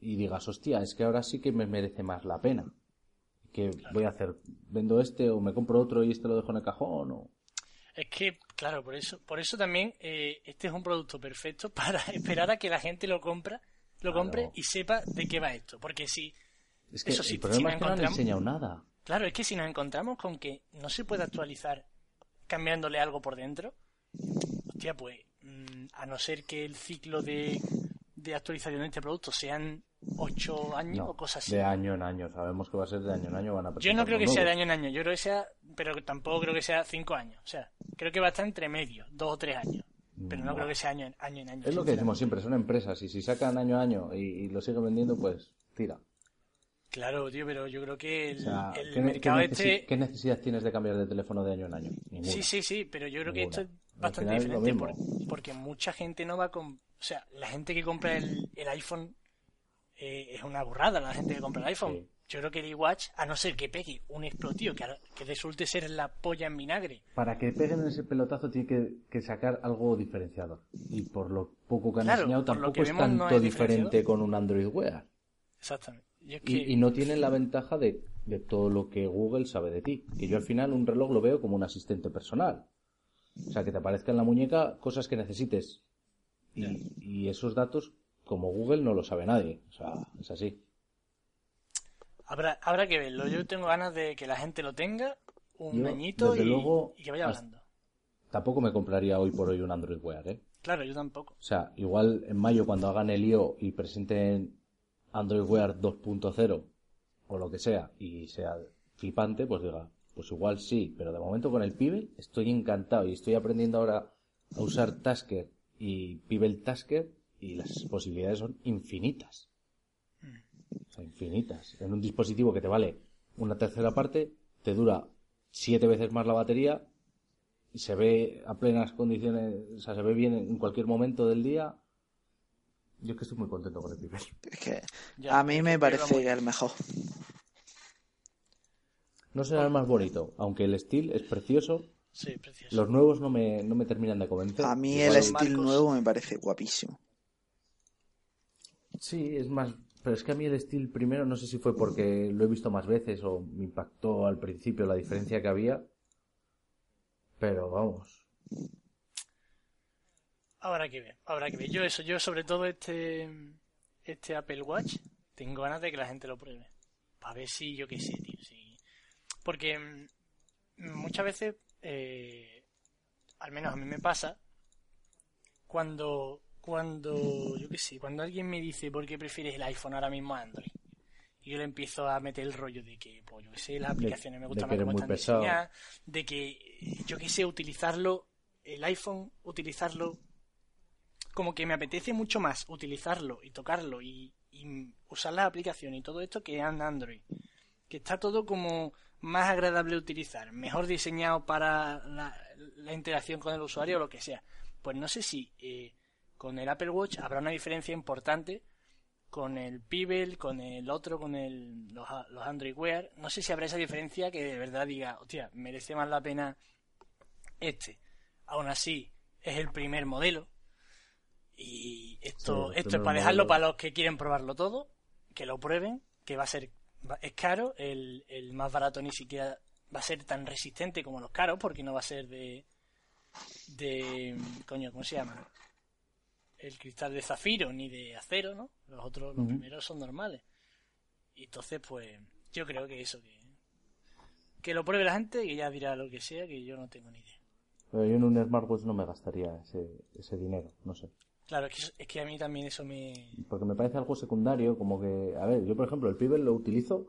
y digas, hostia, es que ahora sí que me merece más la pena. ¿Qué voy a hacer? ¿Vendo este o me compro otro y este lo dejo en el cajón? O... Es que, claro, por eso, por eso también eh, este es un producto perfecto para esperar a que la gente lo compra, lo Claro. compre y sepa de qué va esto. Porque si, Es que Eso sí, el problema si es que no han encontramos- enseñado nada. claro, es que si nos encontramos con que no se puede actualizar cambiándole algo por dentro, hostia, pues, mm, a no ser que el ciclo de, de actualización de este producto sean ocho años No, o cosas así. de año en año. Sabemos que va a ser de año en año. Van a Yo no creo que sea de año en año, yo creo que sea, pero tampoco creo que sea cinco años. O sea, creo que va a estar entre medio, dos o tres años. Pero no creo que sea año en año. En año Es lo que decimos siempre, son empresas y si sacan año a año y, y lo siguen vendiendo, pues tira. Claro, tío, pero yo creo que el, O sea, el ¿qué, ne- mercado qué este... qué necesidad tienes de cambiar de teléfono de año en año? Ninguna. Sí, sí, sí, pero yo creo que esto es bastante es diferente por- porque mucha gente no va con... O sea, la gente que compra el, el iPhone eh, es una burrada, la gente que compra el iPhone. Sí. Yo creo que el iWatch, a no ser que pegue un explotivo que, que resulte ser la polla en vinagre, Para que peguen ese pelotazo tiene que, que sacar algo diferenciador. Y por lo poco que han Claro, enseñado, tampoco es no tanto diferente con un Android Wear. exactamente. Y es que, Y, y no tienen la ventaja de, de todo lo que Google sabe de ti. Que yo al final un reloj lo veo como un asistente personal. O sea, que te aparezca en la muñeca cosas que necesites. Y, y esos datos, como Google, no lo sabe nadie. O sea, es así. habrá, habrá que verlo. Yo tengo ganas de que la gente lo tenga un Yo, añito y, luego, y que vaya hablando. Tampoco me compraría hoy por hoy un Android Wear, ¿eh? Claro, yo tampoco. O sea, igual en mayo cuando hagan el IO y presenten Android Wear 2.0 o lo que sea y sea flipante, pues diga, pues igual sí, pero de momento con el Pibel estoy encantado y estoy aprendiendo ahora a usar Tasker y Pibel Tasker y las posibilidades son infinitas. O sea, infinitas. En un dispositivo que te vale una tercera parte, te dura siete veces más la batería y se ve a plenas condiciones, o sea, se ve bien en cualquier momento del día. Yo es que estoy muy contento con el Pibel. es que a mí me parece muy- el mejor. No será el más bonito, aunque el estilo es precioso. Sí, precioso. Los nuevos no me, no me terminan de convencer. A mí Igual- el Marcos- estilo nuevo me parece guapísimo. Sí, es más. Pero es que a mí el estilo primero, no sé si fue porque lo he visto más veces o me impactó al principio la diferencia que había. Pero vamos. Habrá que ver, habrá que ver. Yo eso, yo sobre todo este este Apple Watch, tengo ganas de que la gente lo pruebe. Para ver si, yo qué sé, tío. Si... Porque mm, muchas veces, eh, al menos a mí me pasa, cuando, cuando, yo qué sé, cuando alguien me dice por qué prefieres el iPhone ahora mismo a Android. Y yo le empiezo a meter el rollo de que, pues yo qué sé, las aplicaciones me gustan más muy están pesado. diseñadas, de que, yo qué sé, utilizarlo, el iPhone, utilizarlo como que me apetece mucho más utilizarlo y tocarlo y, y usar la aplicación y todo esto que en Android. Que está todo como más agradable de utilizar, mejor diseñado para la, la interacción con el usuario o lo que sea. Pues no sé si eh, con el Apple Watch habrá una diferencia importante con el Pebble, con el otro, con el, los, los Android Wear. No sé si habrá esa diferencia que de verdad diga, hostia, merece más la pena este. Aún así, es el primer modelo. Y esto, Sí, esto es para dejarlo modelo. para los que quieren probarlo todo, que lo prueben, que va a ser, es caro, el, el más barato ni siquiera va a ser tan resistente como los caros, porque no va a ser de, de, coño, ¿cómo se llama? El cristal de zafiro ni de acero, ¿no? Los otros, los primeros son normales. Y entonces, pues, yo creo que eso, que, que lo pruebe la gente, que ya dirá lo que sea, que yo no tengo ni idea. Pero yo en un smartwatch no me gastaría ese, ese dinero, no sé. Claro, es que, es que a mí también eso me... Porque me parece algo secundario, como que, a ver, yo por ejemplo el Pibel lo utilizo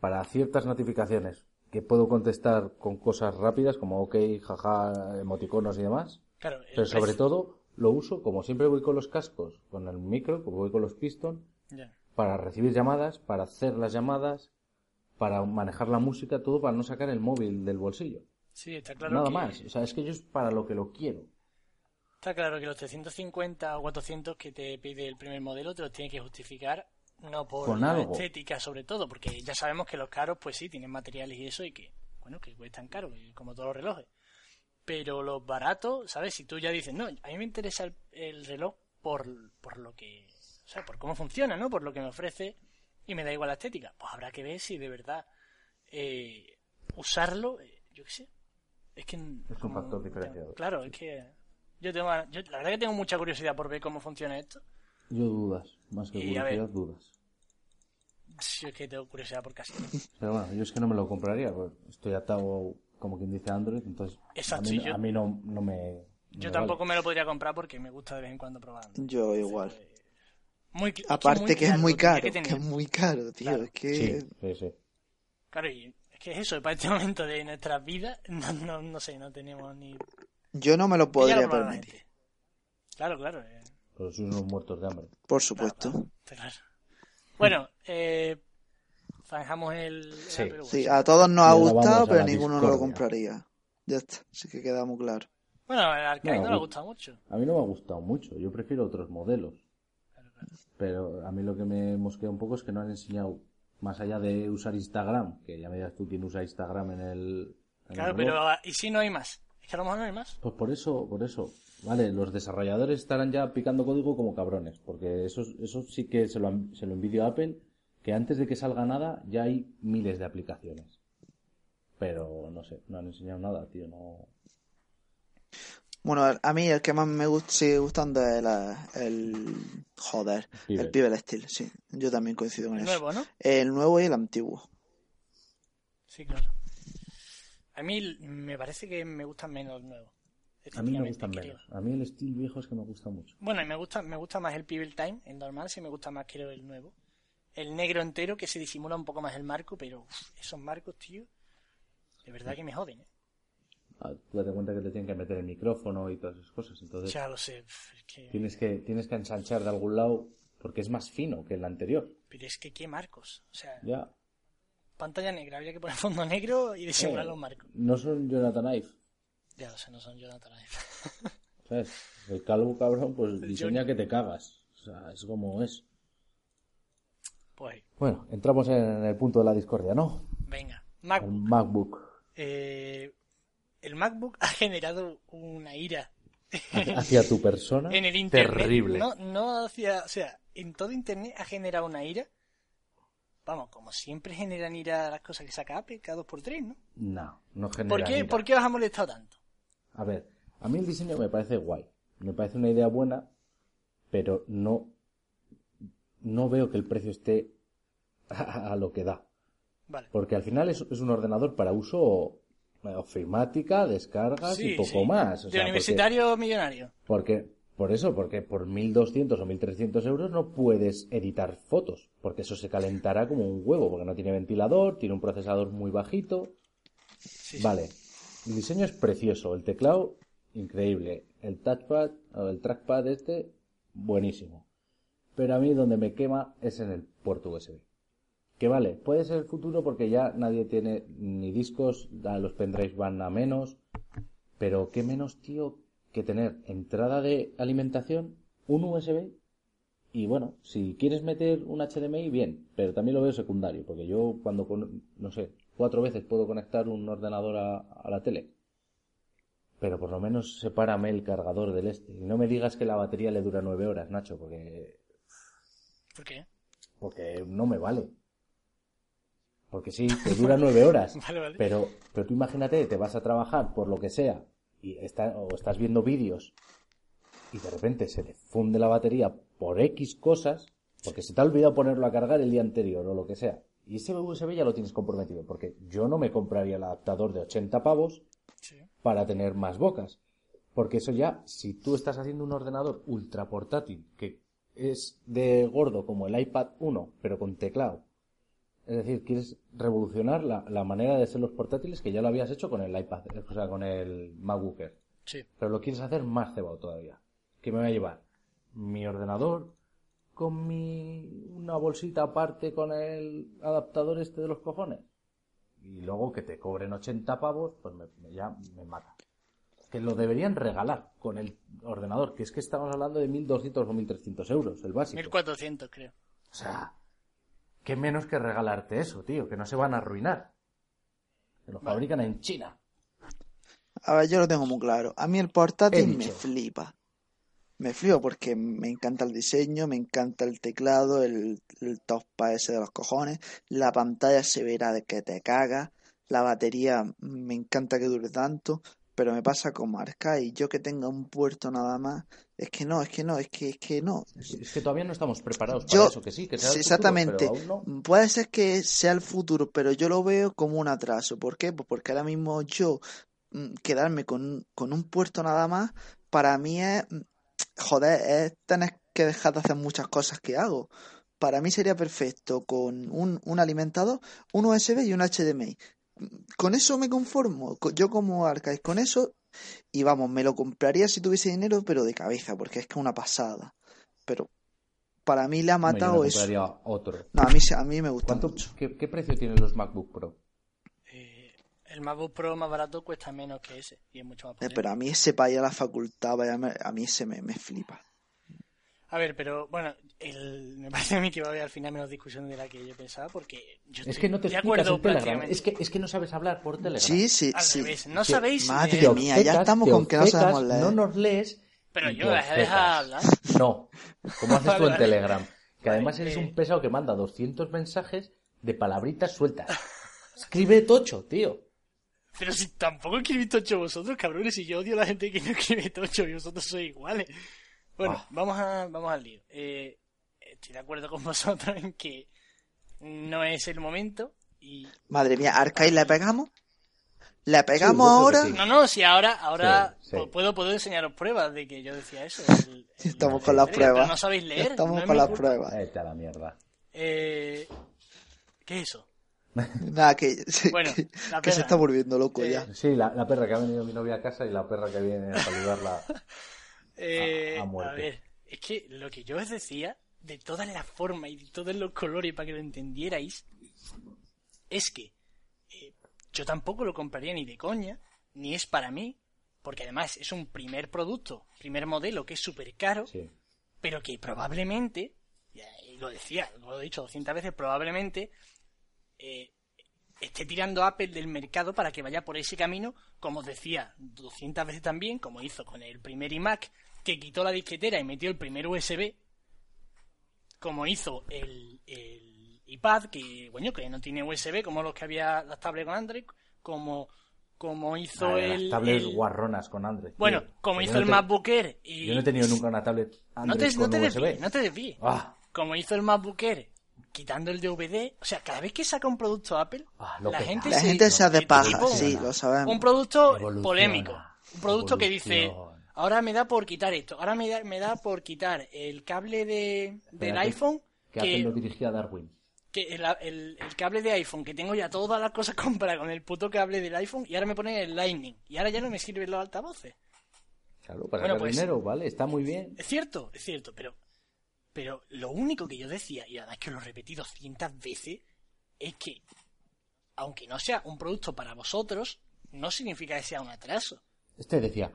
para ciertas notificaciones que puedo contestar con cosas rápidas como ok, jaja, emoticonos y demás. Claro, Pero sobre todo lo uso, como siempre voy con los cascos, con el micro, como voy con los piston, Ya. para recibir llamadas, para hacer las llamadas, para manejar la música, todo para no sacar el móvil del bolsillo. Sí, está claro Nada que... más. O sea, es que yo es para lo que lo quiero. Está claro que los 350 o 400 que te pide el primer modelo te los tiene que justificar no por Con la algo. estética sobre todo, porque ya sabemos que los caros pues sí tienen materiales y eso y que bueno, que cuestan caro, que- como todos los relojes. Pero los baratos, ¿sabes? Si tú ya dices, "No, a mí me interesa el, el reloj por, por lo que, o sea, por cómo funciona, ¿no? Por lo que me ofrece y me da igual la estética." Pues habrá que ver si de verdad eh, usarlo, eh, yo qué sé. Es que Es un factor diferenciador. Claro, es que yo tengo, yo la verdad que tengo mucha curiosidad por ver cómo funciona esto. Yo dudas, más que Y a ver. curiosidad, dudas. Sí, es que tengo curiosidad por casi. Pero bueno, yo es que no me lo compraría, pues estoy atado, como quien dice Android, entonces Exacto, a mí, yo- a mí no, no me... no Yo me tampoco vale. me lo podría comprar porque me gusta de vez en cuando probarlo. Yo igual. Muy, cl- Aparte muy que es claro, muy caro, que que es muy caro, tío. Claro. Es que Sí, sí, sí. Claro, y es que es eso, para este momento de nuestras vidas, no, no, no sé, no tenemos ni... yo no me lo podría lo permitir. Claro, claro, eh, Pero sois unos muertos de hambre. Por supuesto. está claro. Bueno, eh, zanjamos el, el Sí. A todos nos ha gustado, pero ninguno no lo compraría. Ya está, así que queda muy claro. Bueno, al Arcade No, no, le ha gu- gustado mucho. A mí no me ha gustado mucho, yo prefiero otros modelos. Claro, claro. Pero a mí lo que me mosquea un poco es que no han enseñado, más allá de usar Instagram, que ya me dirás tú quién usa Instagram en el... en el Claro, pero ¿y si no hay más? Es que a lo mejor no hay más. Pues por eso, por eso. Vale, los desarrolladores estarán ya picando código como cabrones, porque eso, eso sí que se lo, se lo envidio a Apple, que antes de que salga nada ya hay miles de aplicaciones. Pero no sé, no han enseñado nada, tío, no... Bueno, a mí el que más me gusta, sigue gustando es la- el. Joder, Pibel. el Pibel Steel, sí. Yo también coincido con El eso. nuevo, ¿no? El nuevo y el antiguo. Sí, claro. A mí me parece que me gustan menos los nuevos. A mí me gustan creo. menos. A mí el estilo viejo es que me gusta mucho. Bueno, y me gusta, me gusta más el Pebble Time, el normal, sí me gusta más creo el nuevo. El negro entero que se disimula un poco más el marco, pero uf, esos marcos, tío, de verdad que me joden, ¿eh? Ah, Tú date cuenta que te tienen que meter el micrófono y todas esas cosas, entonces Ya lo sé, uf, es que... tienes que, tienes que ensanchar de algún lado porque es más fino que el anterior. Pero es que qué marcos. O sea, Ya. pantalla negra, habría que poner fondo negro y disimular Eh, los marcos. No son Jonathan Ive. Ya lo sé, no son Jonathan Ive. ¿Sabes? El calvo cabrón, pues diseña que te cagas. O sea, es como es. Pues, Bueno, entramos en el punto de la discordia, ¿no? venga. El MacBook. MacBook. Eh, el MacBook ha generado una ira Hacia tu persona. en el internet. Terrible. No, no hacia, o sea, en todo internet ha generado una ira. Vamos, como siempre generan ira las cosas que saca Apple cada dos por tres, ¿no? No, no genera ¿Por qué, ira. ¿Por qué os ha molestado tanto? A ver, a mí el diseño me parece guay. Me parece una idea buena, pero no, no veo que el precio esté a, a lo que da. Vale. Porque al final es, es un ordenador para uso eh, ofimática, descargas y poco sí. más. O de sea, porque- universitario millonario. Porque, por eso, porque por 1.200 o 1.300 euros no puedes editar fotos, porque eso se calentará como un huevo, porque no tiene ventilador, tiene un procesador muy bajito. Sí. Vale, el diseño es precioso, el teclado increíble. El touchpad, o el trackpad este, buenísimo. Pero a mí donde me quema es en el puerto USB. Que vale, puede ser el futuro porque ya nadie tiene ni discos, los pendrives van a menos. Pero qué menos, tío, que tener entrada de alimentación, un USB y bueno, si quieres meter un HDMI, bien, pero también lo veo secundario, porque yo cuando, con- no sé, cuatro veces puedo conectar un ordenador a, a la tele. Pero por lo menos sepárame el cargador del este. Y no me digas que la batería le dura nueve horas, Nacho, porque, ¿Por qué? porque no me vale. Porque sí, te dura nueve horas. Vale, vale. Pero, pero tú imagínate, te vas a trabajar por lo que sea y está, o estás viendo vídeos y de repente se te funde la batería por X cosas, porque se te ha olvidado ponerlo a cargar el día anterior o lo que sea. Y ese USB ya lo tienes comprometido, porque yo no me compraría el adaptador de 80 pavos Sí. para tener más bocas. Porque eso ya, si tú estás haciendo un ordenador ultra portátil, que es de gordo como el iPad 1, pero con teclado, es decir, quieres revolucionar la, la manera de hacer los portátiles que ya lo habías hecho con el iPad, o sea, con el MacBook Air. Sí. Pero lo quieres hacer más cebado todavía. ¿Qué me va a llevar? Mi ordenador con mi una bolsita aparte con el adaptador este de los cojones. Y luego que te cobren 80 pavos, pues me, me- ya me mata. Que lo deberían regalar con el ordenador, que es que estamos hablando de 1.200 o 1.300 euros, el básico. 1400, creo. O sea, qué menos que regalarte eso, tío, que no se van a arruinar. Que lo fabrican en China. A ver, yo lo tengo muy claro. A mí el portátil me flipa. Me flipa porque me encanta el diseño, me encanta el teclado, el, el touchpad ese de los cojones, la pantalla se verá de que te caga, la batería me encanta que dure tanto, pero me pasa como Arcai, yo que tenga un puerto nada más, es que no, es que no, es que, es que no. Es es que todavía no estamos preparados para Yo, eso, que sí, que sea el futuro, exactamente. aún no. Puede ser que sea el futuro, pero yo lo veo como un atraso. ¿Por qué? Pues porque ahora mismo yo mm, quedarme con, con un puerto nada más, para mí es, mm, joder, es tener que dejar de hacer muchas cosas que hago. Para mí sería perfecto con un, un alimentador, un USB y un HDMI. Con eso me conformo, co- yo como Arcade, con eso, y vamos, me lo compraría si tuviese dinero, pero de cabeza, porque es que es una pasada. Pero para mí le ha yo matado me eso. otro. No, a mí, se- a mí me gusta ¿Cuánto, mucho. qué, qué precio tienen los MacBook Pro? Eh, el MacBook Pro más barato cuesta menos que ese y es mucho más Eh, potente. pero a mí ese para ir a la facultad, vaya, a mí ese me, me flipa. A ver, pero bueno, el, me parece a mí que va a haber al final menos discusión de la que yo pensaba porque yo Es que no te de acuerdo en Telegram. prácticamente. Es que, es que no sabes hablar por Telegram. Sí, sí, Al sí. revés, no Que- sabéis Madre leer. Mía, ya estamos con que no sabemos leer. No nos lees. Pero yo me dejas obcecas. hablar. No, como haces tú en. Telegram. Que además eres eh. un pesado que manda 200 mensajes de palabritas sueltas. Escribe tocho, tío. Pero si tampoco escribís tocho vosotros, cabrones, y yo odio a la gente que no escribe tocho y vosotros sois iguales. Bueno, Ah. vamos, a, vamos al lío. Eh, estoy de acuerdo con vosotros en que no es el momento y... Madre mía, Arcade, ¿le pegamos? ¿Le yo pegamos ahora? sí. No, no, si ahora, ahora Sí, sí. pu- puedo, puedo enseñaros pruebas de que yo decía eso. el- el- Estamos con las pruebas. no sabéis leer, Estamos no con las pruebas. Vete a la mierda. Eh, ¿Qué es eso? Nada, que, Bueno, que, la que se está volviendo loco Eh, ya. Sí, la, la perra que ha venido mi novia a casa y la perra que viene a saludarla. Eh, A- a a, muerte. ver, es que lo que yo os decía, de todas las formas y de todos los colores para que lo entendierais, es que eh, yo tampoco lo compraría ni de coña, ni es para mí, porque además es un primer producto, primer modelo que es súper caro, Sí. pero que probablemente, y lo decía, lo he dicho 200 veces, probablemente eh, esté tirando Apple del mercado para que vaya por ese camino, como os decía 200 veces también, como hizo con el primer iMac, que quitó la disquetera y metió el primer USB, como hizo el, el iPad, que bueno, que no tiene USB, como los que había las tablets con Android, como, como hizo el... las tablets el- guarronas con Android. tío. bueno, como hizo no el te- MacBook Air y... Yo no he tenido nunca una tablet No Android te, no con te USB. desvíes, no te desvíes. Ah, Como hizo el MacBook Air, quitando el DVD, o sea, cada vez que saca un producto Apple, Ah, la gente La se, gente se hace paja, sí, lo sabemos. Un producto Evoluciona, polémico. Un producto que dice. Ahora me da por quitar esto, ahora me da, me da por quitar el cable de, del iPhone, Que que, lo dirigía a Darwin. que el, el- el cable de iPhone, que tengo ya todas las cosas compradas con el puto cable del iPhone, y ahora me ponen el Lightning, y ahora ya no me sirven los altavoces. Claro, para Bueno, pues- dinero, vale, está muy bien. Es cierto, es cierto, pero, pero lo único que yo decía, y además que lo he repetido cientos veces, es que, aunque no sea un producto para vosotros, no significa que sea un atraso. Este decía,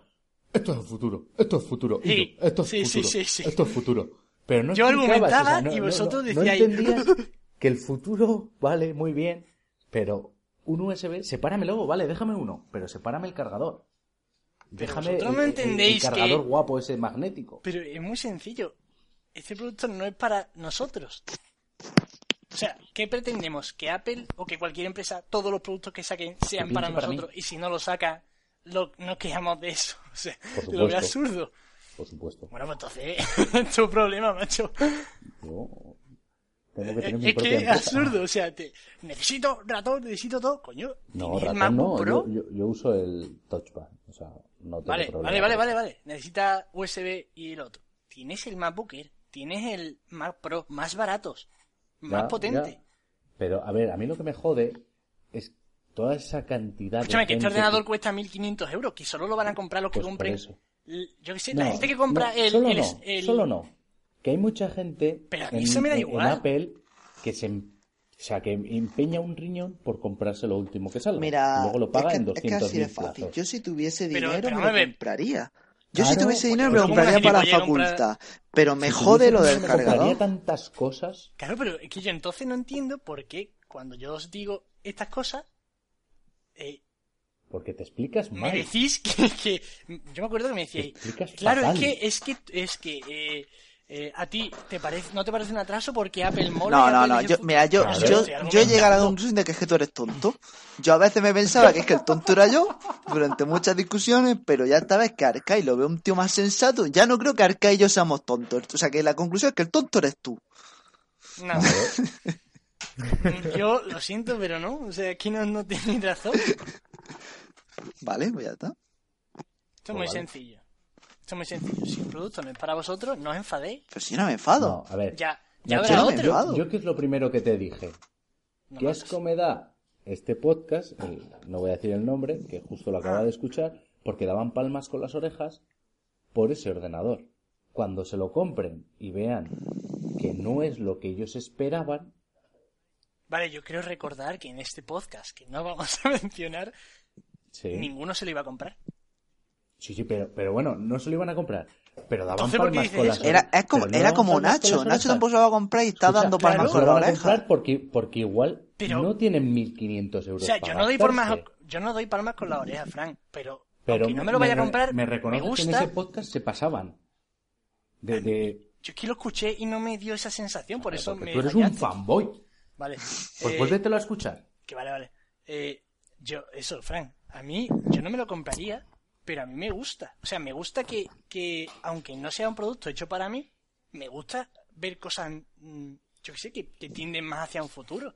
esto es el futuro, esto es futuro, Sí, esto es sí, futuro, sí, sí. esto es futuro. Pero no Yo argumentaba o sea, no- y vosotros no- no decíais- que el futuro vale muy bien, pero un USB, sepáramelo, vale, déjame uno, pero sepárame el cargador. Déjame vosotros el, no entendéis el cargador que- guapo ese magnético. Pero es muy sencillo. Este producto no es para nosotros. O sea, ¿qué pretendemos? ¿Que Apple o que cualquier empresa, todos los productos que saquen sean para mí. nosotros? y si no lo sacan, lo, nos quejamos de eso. O sea, Por lo veo absurdo. Por supuesto. Bueno, pues entonces, es tu problema, macho. Yo tengo que tener mi Es que es absurdo. O sea, te, necesito ratón, necesito todo. Coño, No, ¿tienes el ratón MacBook no, Pro? yo, yo, yo uso el touchpad, o sea, no tengo Vale, problema. vale, vale, vale, vale. Necesita USB y el otro. Tienes el MacBook Air, tienes el Mac Pro más baratos, más Ya, potente. ya. Pero, a ver, a mí lo que me jode es toda esa cantidad Escúchame, de que este ordenador cuesta 1.500 euros, que solo lo van a comprar los que Pues compren. Yo qué sé, No, la gente que compra no, el, Solo el- no, el- solo no. Que hay mucha gente Pero a mí en, eso me da igual. en Apple que se... em- O sea, que empeña un riñón por comprarse lo último que salga. Mira, y luego lo es paga que, en es que 200 así de fácil. Yo si tuviese dinero pero me lo ver. compraría. Yo si tuviese pues dinero me lo compraría para la facultad. Pero me jode lo del Me compraría cargador. tantas cosas. Claro, pero es que yo entonces no entiendo por qué cuando yo os digo estas cosas, eh, Porque te explicas me mal. decís que, que- Yo me acuerdo que me decíais... Claro, es que, es que, es que eh, eh, a ti te parece, no te parece un atraso porque Apple mola No, no, Apple no. Yo, mira, yo, Claro. yo, yo he llegado a la conclusión de que es que tú eres tonto. Yo a veces me pensaba que es que el tonto era yo durante muchas discusiones, pero ya esta vez que Arcai lo veo un tío más sensato, ya no creo que Arcai y yo seamos tontos. O sea que la conclusión es que el tonto eres tú. No. Yo lo siento, pero no. O sea, aquí no, no tenéis razón. Esto Vale, pues ya está. es muy vale. sencillo. Esto es muy sencillo. Si el producto no es para vosotros, no os enfadéis. Pero si no me enfado. No, a ver. Ya, ya yo habrá no otro. enfado. Yo, ¿qué es lo primero que te dije? No ¿Qué asco me da este podcast? el- no voy a decir el nombre, que justo lo Ah. acaba de escuchar, porque daban palmas con las orejas por ese ordenador. Cuando se lo compren y vean que no es lo que ellos esperaban, Vale, yo quiero recordar que en este podcast, que no vamos a mencionar, sí, ninguno se lo iba a comprar. sí, sí, pero, pero bueno, no se lo iban a comprar. Pero daban Entonces, ¿por qué palmas con las Era, es como, no era como Nacho. Nacho tampoco se lo va a comprar y está Escucha, dando claro, palmas no con se la lo van a oreja. comprar porque, porque igual Pero- no tienen 1.500 euros O sea, yo no doy palmas, yo no doy palmas con la oreja, Frank, pero, Pero aunque no me lo vaya a comprar, me me, que en ese podcast se pasaban. De, de- Yo es que lo escuché y no me dio esa sensación, por eso me tú eres un fanboy. Vale. Pues Eh, vuélvetelo a escuchar. Que vale, vale. Eh, yo, eso, Frank, a mí, yo no me lo compraría, pero a mí me gusta. O sea, me gusta que, que aunque no sea un producto hecho para mí, me gusta ver cosas, mm, yo qué sé, que, que tienden más hacia un futuro.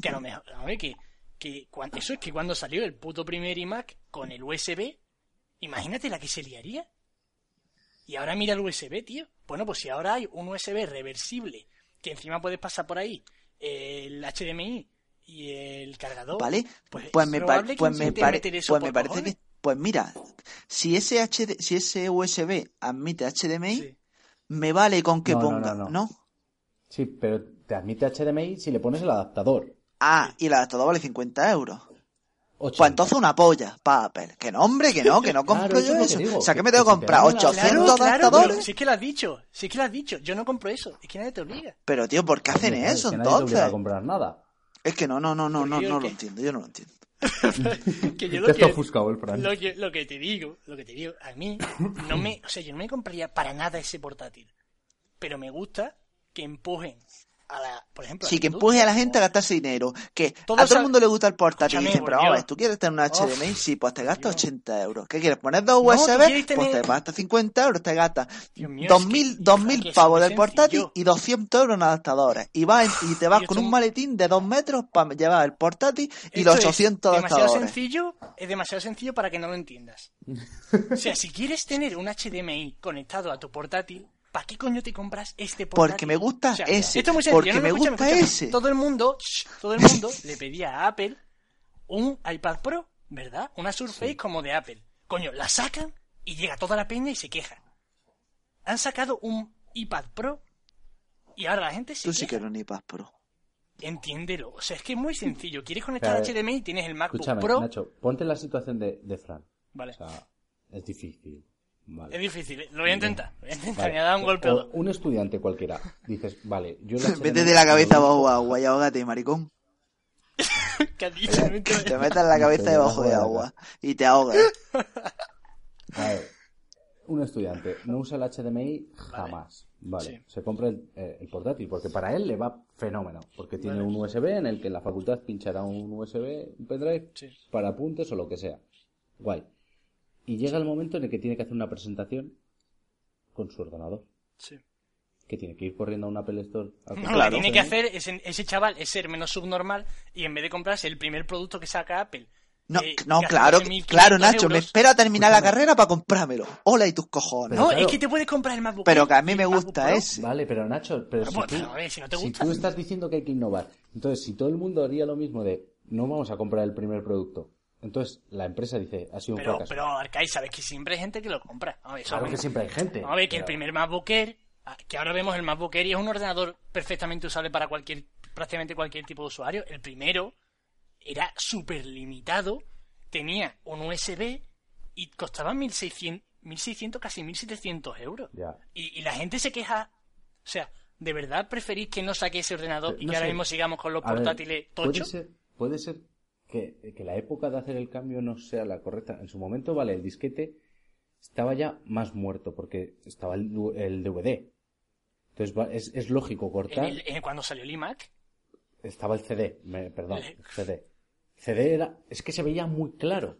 Que a lo mejor, a ver, que, que cuan- eso es que cuando salió el puto primer iMac con el USB, imagínate la que se liaría. Y ahora mira el USB, tío. Bueno, pues si ahora hay un USB reversible, que encima puedes pasar por ahí el HDMI y el cargador. ¿Vale? Pues, Pues es me, pa- pues me, pare- pues me parece cojones. que... Pues mira, si ese, HD, si ese USB admite HDMI, Sí. me vale con que No, no, ponga... no, ¿No? no. Sí, pero te admite HDMI si le pones el adaptador. Ah, y el adaptador vale 50 euros. 80. Pues entonces una polla para Apple. Que no, hombre, que no, que no compro Claro, eso yo eso. digo, o sea, que me tengo que te comprar dan la- 800 Claro, adaptadores. si es que lo has dicho, si es que lo has dicho, yo no compro eso, es que nadie te obliga. Pero tío, ¿por qué hacen eso que nadie te entonces? a comprar nada. Es que no, no, no, no, ¿Por no, no lo entiendo, yo no lo entiendo. que yo Te lo que, ofuscado el Fran. lo que, lo que te digo, lo que te digo, a mí no me, o sea, yo no me compraría para nada ese portátil. Pero me gusta que empujen a la, por ejemplo, Sí, que empuje a la gente a gastarse dinero. Que Todos a todo el mundo le gusta el portátil. Y dicen, pero vamos a ver, Dios. ¿tú quieres tener Uf, HDMI? Sí, pues te gastas Dios. 80 euros. ¿Qué quieres? ¿Poner dos USB? Pues te gastas 50 euros, te gastas Dios mío, es 2000, que- 2000 que es pavos del portátil sencillo. y 200 euros en adaptadores. Y, vas en- y te vas Y con un maletín de 2 metros para llevar el portátil y los es 800 demasiado adaptadores. sencillo, es demasiado sencillo para que no lo entiendas. O sea, si quieres tener un HDMI conectado a tu portátil, ¿para qué coño te compras este portátil? Porque me gusta O sea, ese, Esto es muy sencillo, porque no, me gusta ese. Todo el mundo, shh, todo el mundo le pedía a Apple un iPad Pro, ¿verdad? Una Surface como de Apple. Coño, la sacan y llega toda la peña y se queja. Han sacado un iPad Pro y ahora la gente se Tú sí que eres un iPad Pro. Entiéndelo. O sea, es que es muy sencillo. Quieres conectar HDMI y tienes el MacBook Escúchame, Pro. Nacho, ponte en la situación de, de Fran. Vale. O sea, es difícil. Vale. Es difícil. ¿eh? Lo voy a intentar. Voy a intentar. Vale. Me ha dado un golpe o O dos. un estudiante cualquiera. Dices, vale, yo HDMI Vete de la cabeza abajo agua y ahógate, maricón. ¿Qué has dicho? No entiendo. Te metes la cabeza debajo de agua y te ahogas. A ver, un estudiante no usa el HDMI jamás. Vale, Sí. se compra el, eh, el portátil porque para él le va fenómeno. Porque tiene Vale. un USB en el que en la facultad pinchará un USB, un pendrive, Sí. para apuntes o lo que sea. Guay. Y llega el momento en el que tiene que hacer una presentación con su ordenador. Sí. Que tiene que ir corriendo a una Apple Store. a No, lo que tiene que hacer ese, ese chaval es ser menos subnormal y en vez de comprarse el primer producto que saca Apple. No, eh, no, claro, 1.500 claro, Nacho, me euros. espero a terminar la carrera para comprármelo. Hola y tus cojones. No, claro. es que te puedes comprar el MacBook. Pero que a mí me gusta ese. Vale, pero Nacho, pero si, Bueno, tú, pero, a ver, si no te si gusta. tú estás diciendo que hay que innovar, entonces si todo el mundo haría lo mismo de no vamos a comprar el primer producto, entonces la empresa dice ha sido un Pero, fracaso. pero Arcai, sabes que siempre hay gente que lo compra. A ver, claro que siempre hay gente. Vamos a ver que el primer MacBook Air, ah, que ahora vemos el MacBook Air y es un ordenador perfectamente usable para cualquier, prácticamente cualquier tipo de usuario. El primero era súper limitado, tenía un USB y costaba 1600, 1600 casi 1700 euros. Ya. Y, y la gente se queja, o sea, ¿de verdad preferís que no saque ese ordenador y No que ahora mismo sigamos con los A ver, portátiles puede ser, puede ser que, que la época de hacer el cambio no sea la correcta. En su momento, vale, el disquete estaba ya más muerto porque estaba el, el DVD. Entonces es, es lógico En cortar. el- en cuando salió el iMac, Estaba el CD, me- perdón, el CD. CD era, es que se veía muy claro.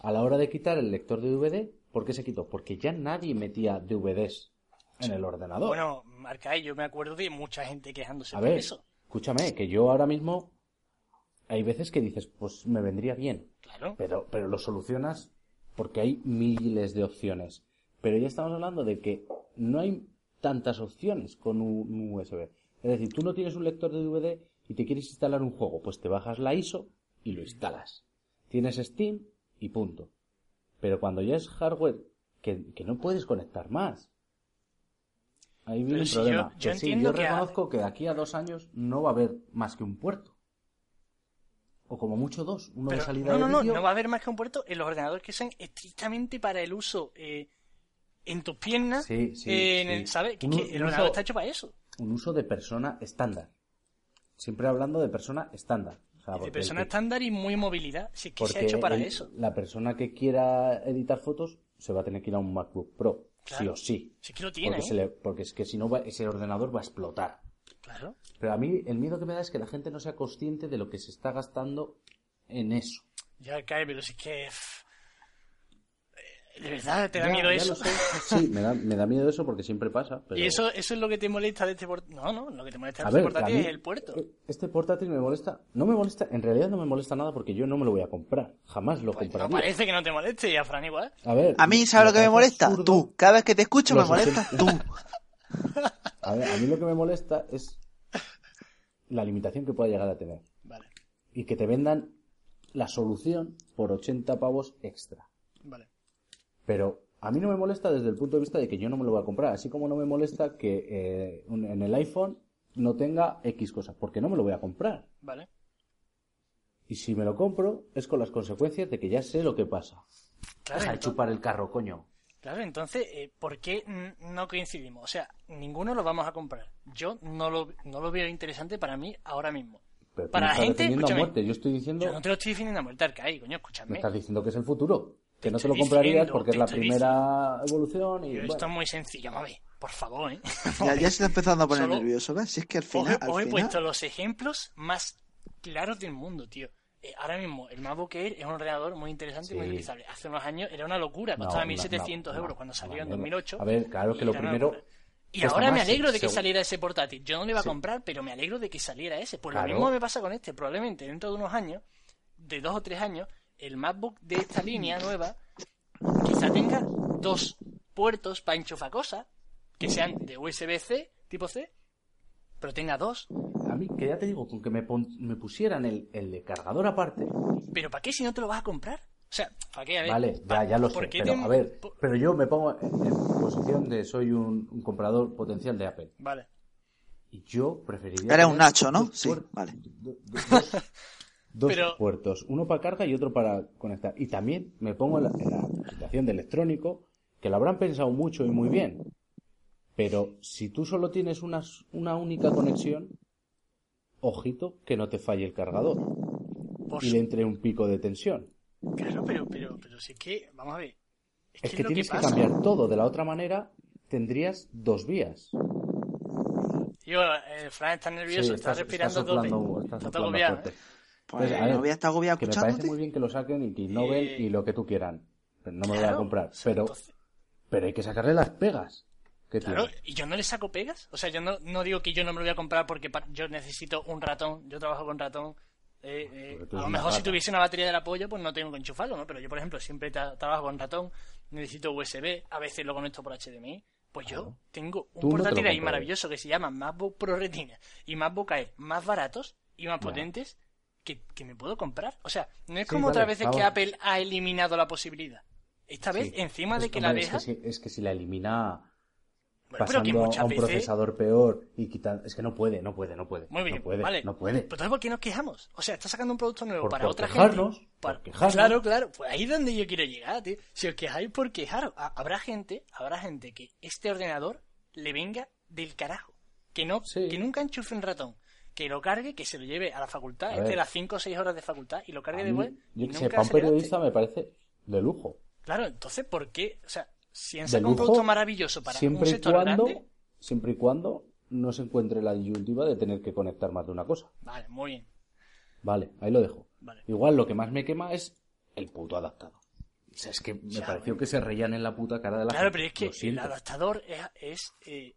A la hora de quitar el lector de DVD, ¿por qué se quitó? Porque ya nadie metía DVDs en el ordenador. bueno, Arcai, yo me acuerdo de mucha gente quejándose a por ver, eso. escúchame, que yo ahora mismo hay veces que dices, pues me vendría bien, Claro. pero, pero lo solucionas porque hay miles de opciones. Pero ya estamos hablando de que no hay tantas opciones con un, USB. Es decir, tú no tienes un lector de DVD y te quieres instalar un juego, pues te bajas la ISO y lo instalas. Tienes Steam y punto. Pero cuando ya es hardware que, que no puedes conectar más. Ahí viene el si problema. yo- yo Que sí, yo que reconozco que de aquí a dos años no va a haber más que un puerto. O como mucho dos. Uno de salida no, no, de no, vídeo. no va a haber más que un puerto en los ordenadores que sean estrictamente para el uso eh, en tus piernas. Sí, sí, eh, en sí. el, ¿Sabes? Que, Un- que un el ordenador uso- está hecho para eso. un uso de persona estándar. Siempre hablando de persona estándar. O sea, De persona el estándar y muy movilidad. Si es que se ha hecho para el- eso. La persona que quiera editar fotos se va a tener que ir a un MacBook Pro. Sí o sí. Si es que lo tiene, Porque, ¿eh? se le- porque es que si no, va- ese ordenador va a explotar. Claro. Pero a mí el miedo que me da es que la gente no sea consciente de lo que se está gastando en eso. Ya cae, pero si es que. ¿De verdad te da Ya- miedo ya eso? Sí, me da, me da miedo eso porque siempre pasa. Pero... Y eso, eso es lo que te molesta de este portátil. No, no, lo que te molesta de A este ver, portátil es el puerto. eh, Este portátil me molesta. No me molesta, en realidad no me molesta nada porque yo no me lo voy a comprar. Jamás lo Pues no compraría. parece que no te moleste y a Fran igual. A ver. A mí, ¿sabes lo que me molesta? absurdo. Tú. Cada vez que te escucho me molesta tú. A ver, a mí lo que me molesta es la limitación que pueda llegar a tener. Vale, Y que te vendan la solución por 80 pavos extra. vale. Pero a mí no me molesta desde el punto de vista de que yo no me lo voy a comprar. Así como no me molesta que eh, un- en el iPhone no tenga X cosas. Porque no me lo voy a comprar. Vale. Y si me lo compro es con las consecuencias de que ya sé lo que pasa. Claro, Deja de chupar el carro, coño. Claro, entonces, eh, ¿por qué no coincidimos? O sea, ninguno lo vamos a comprar. Yo no lo, no lo veo interesante para mí ahora mismo. Pero Para me la gente, a muerte. Yo estoy diciendo... Yo no te lo estoy defendiendo a muerte, Arcai, coño, Me escúchame. estás diciendo que es el futuro. Que no te lo comprarías diciendo, porque es la primera evolución y... Pero bueno. Esto es muy sencillo, ver, por favor, ¿eh? Ya, ya se está empezando a poner Solo- nervioso, ¿ves? Si es que al Os final, he, al os he final... puesto los ejemplos más claros del mundo, tío. Eh, ahora mismo, el MacBook Air es un ordenador muy interesante y muy utilizable. Hace unos años era una locura, No, costaba una- 1.700 no, euros no, cuando salió en mierda. 2008. A ver, claro que lo primero... Y ahora me alegro de que saliera ese portátil. Yo no lo iba a Sí. comprar, pero me alegro de que saliera ese. Pues Claro. lo mismo me pasa con este. Probablemente dentro de unos años, de dos o tres años, el MacBook de esta línea nueva quizá tenga dos puertos para enchufar cosas que sean de USB-C, tipo C, pero tenga dos. A mí, que ya te digo, con que me, pon- me pusieran el, el de cargador aparte... ¿Pero para qué si no te lo vas a comprar? O sea, ¿para qué? A ver, Vale, ya, ya lo sé. ¿por qué Pero, te- a ver, pero yo me pongo en, en posición de soy un, un comprador potencial de Apple. Vale. Y yo preferiría. Eres un Nacho, ¿no? dos Sí, vale. do- do- dos dos Pero- puertos, uno para carga y otro para conectar. Y también me pongo en la, en la situación de electrónico, que lo habrán pensado mucho y muy bien. Pero si tú solo tienes una, una única conexión, ojito que no te falle el cargador Por y su- le entre un pico de tensión. Claro, pero, pero, pero si es que, vamos a ver. Es, Es que tienes que cambiar todo. De la otra manera, tendrías dos vías. Yo, eh, Fran está nervioso, Sí, está respirando soplando- Está soplando todo agobiado. ¿eh? Pues Entonces, a no ver, voy a estar agobiado Que me parece muy bien que lo saquen y que innoven Eh, y lo que tú quieran. Pero no me voy a Claro, comprar. Pero, entonces- pero hay que sacarle las pegas. Que Claro, tiene. y yo no le saco pegas. O sea, yo no, no digo que yo no me lo voy a comprar porque yo necesito un ratón. Yo trabajo con ratón. eh, eh, a lo mejor si tuviese una batería del apoyo, pues no tengo que enchufarlo, ¿no? Pero yo, por ejemplo, siempre tra- trabajo con ratón. Necesito USB. A veces lo conecto por HDMI. Pues yo tengo un no portátil ahí maravilloso que se llama MacBook Pro Retina y MacBook Air más baratos y más Ya. potentes que, que me puedo comprar. O sea, no es Sí, como vale, otras veces que. Apple ha eliminado la posibilidad. Esta vez, Sí. encima de que hombre, la es deja... si- Es que, si la elimina Bueno, pero que pasando muchas a un veces- procesador peor y quitando... Es que no puede, no puede, no puede. Muy bien, no puede, vale. no puede. Pero entonces, ¿por qué nos quejamos? O sea, está sacando un producto nuevo Por- para por otra quejarnos, gente. por Para- quejarnos. Claro, claro. Pues ahí es donde yo quiero llegar, tío. Si os quejáis por quejaros, ha- habrá gente, habrá gente que este ordenador le venga del carajo. Que no, Sí. que nunca enchufe un ratón. Que lo cargue, que se lo lleve a la facultad, A entre las 5 o 6 horas de facultad, y lo cargue de web. yo que sé, para un periodista me parece de lujo. Claro, entonces, ¿por qué? O sea, si han De sacado un producto maravilloso para un siempre y sector cuando, grande. siempre y cuando no se encuentre la disyuntiva de tener que conectar más de una cosa. Vale, muy bien. Vale, ahí lo dejo. Vale. Igual lo que más me quema es el puto adaptador. O sea, es que me Ya, pareció bueno. que se reían en la puta cara de la Claro, gente. pero es Lo que el adaptador es, es, eh,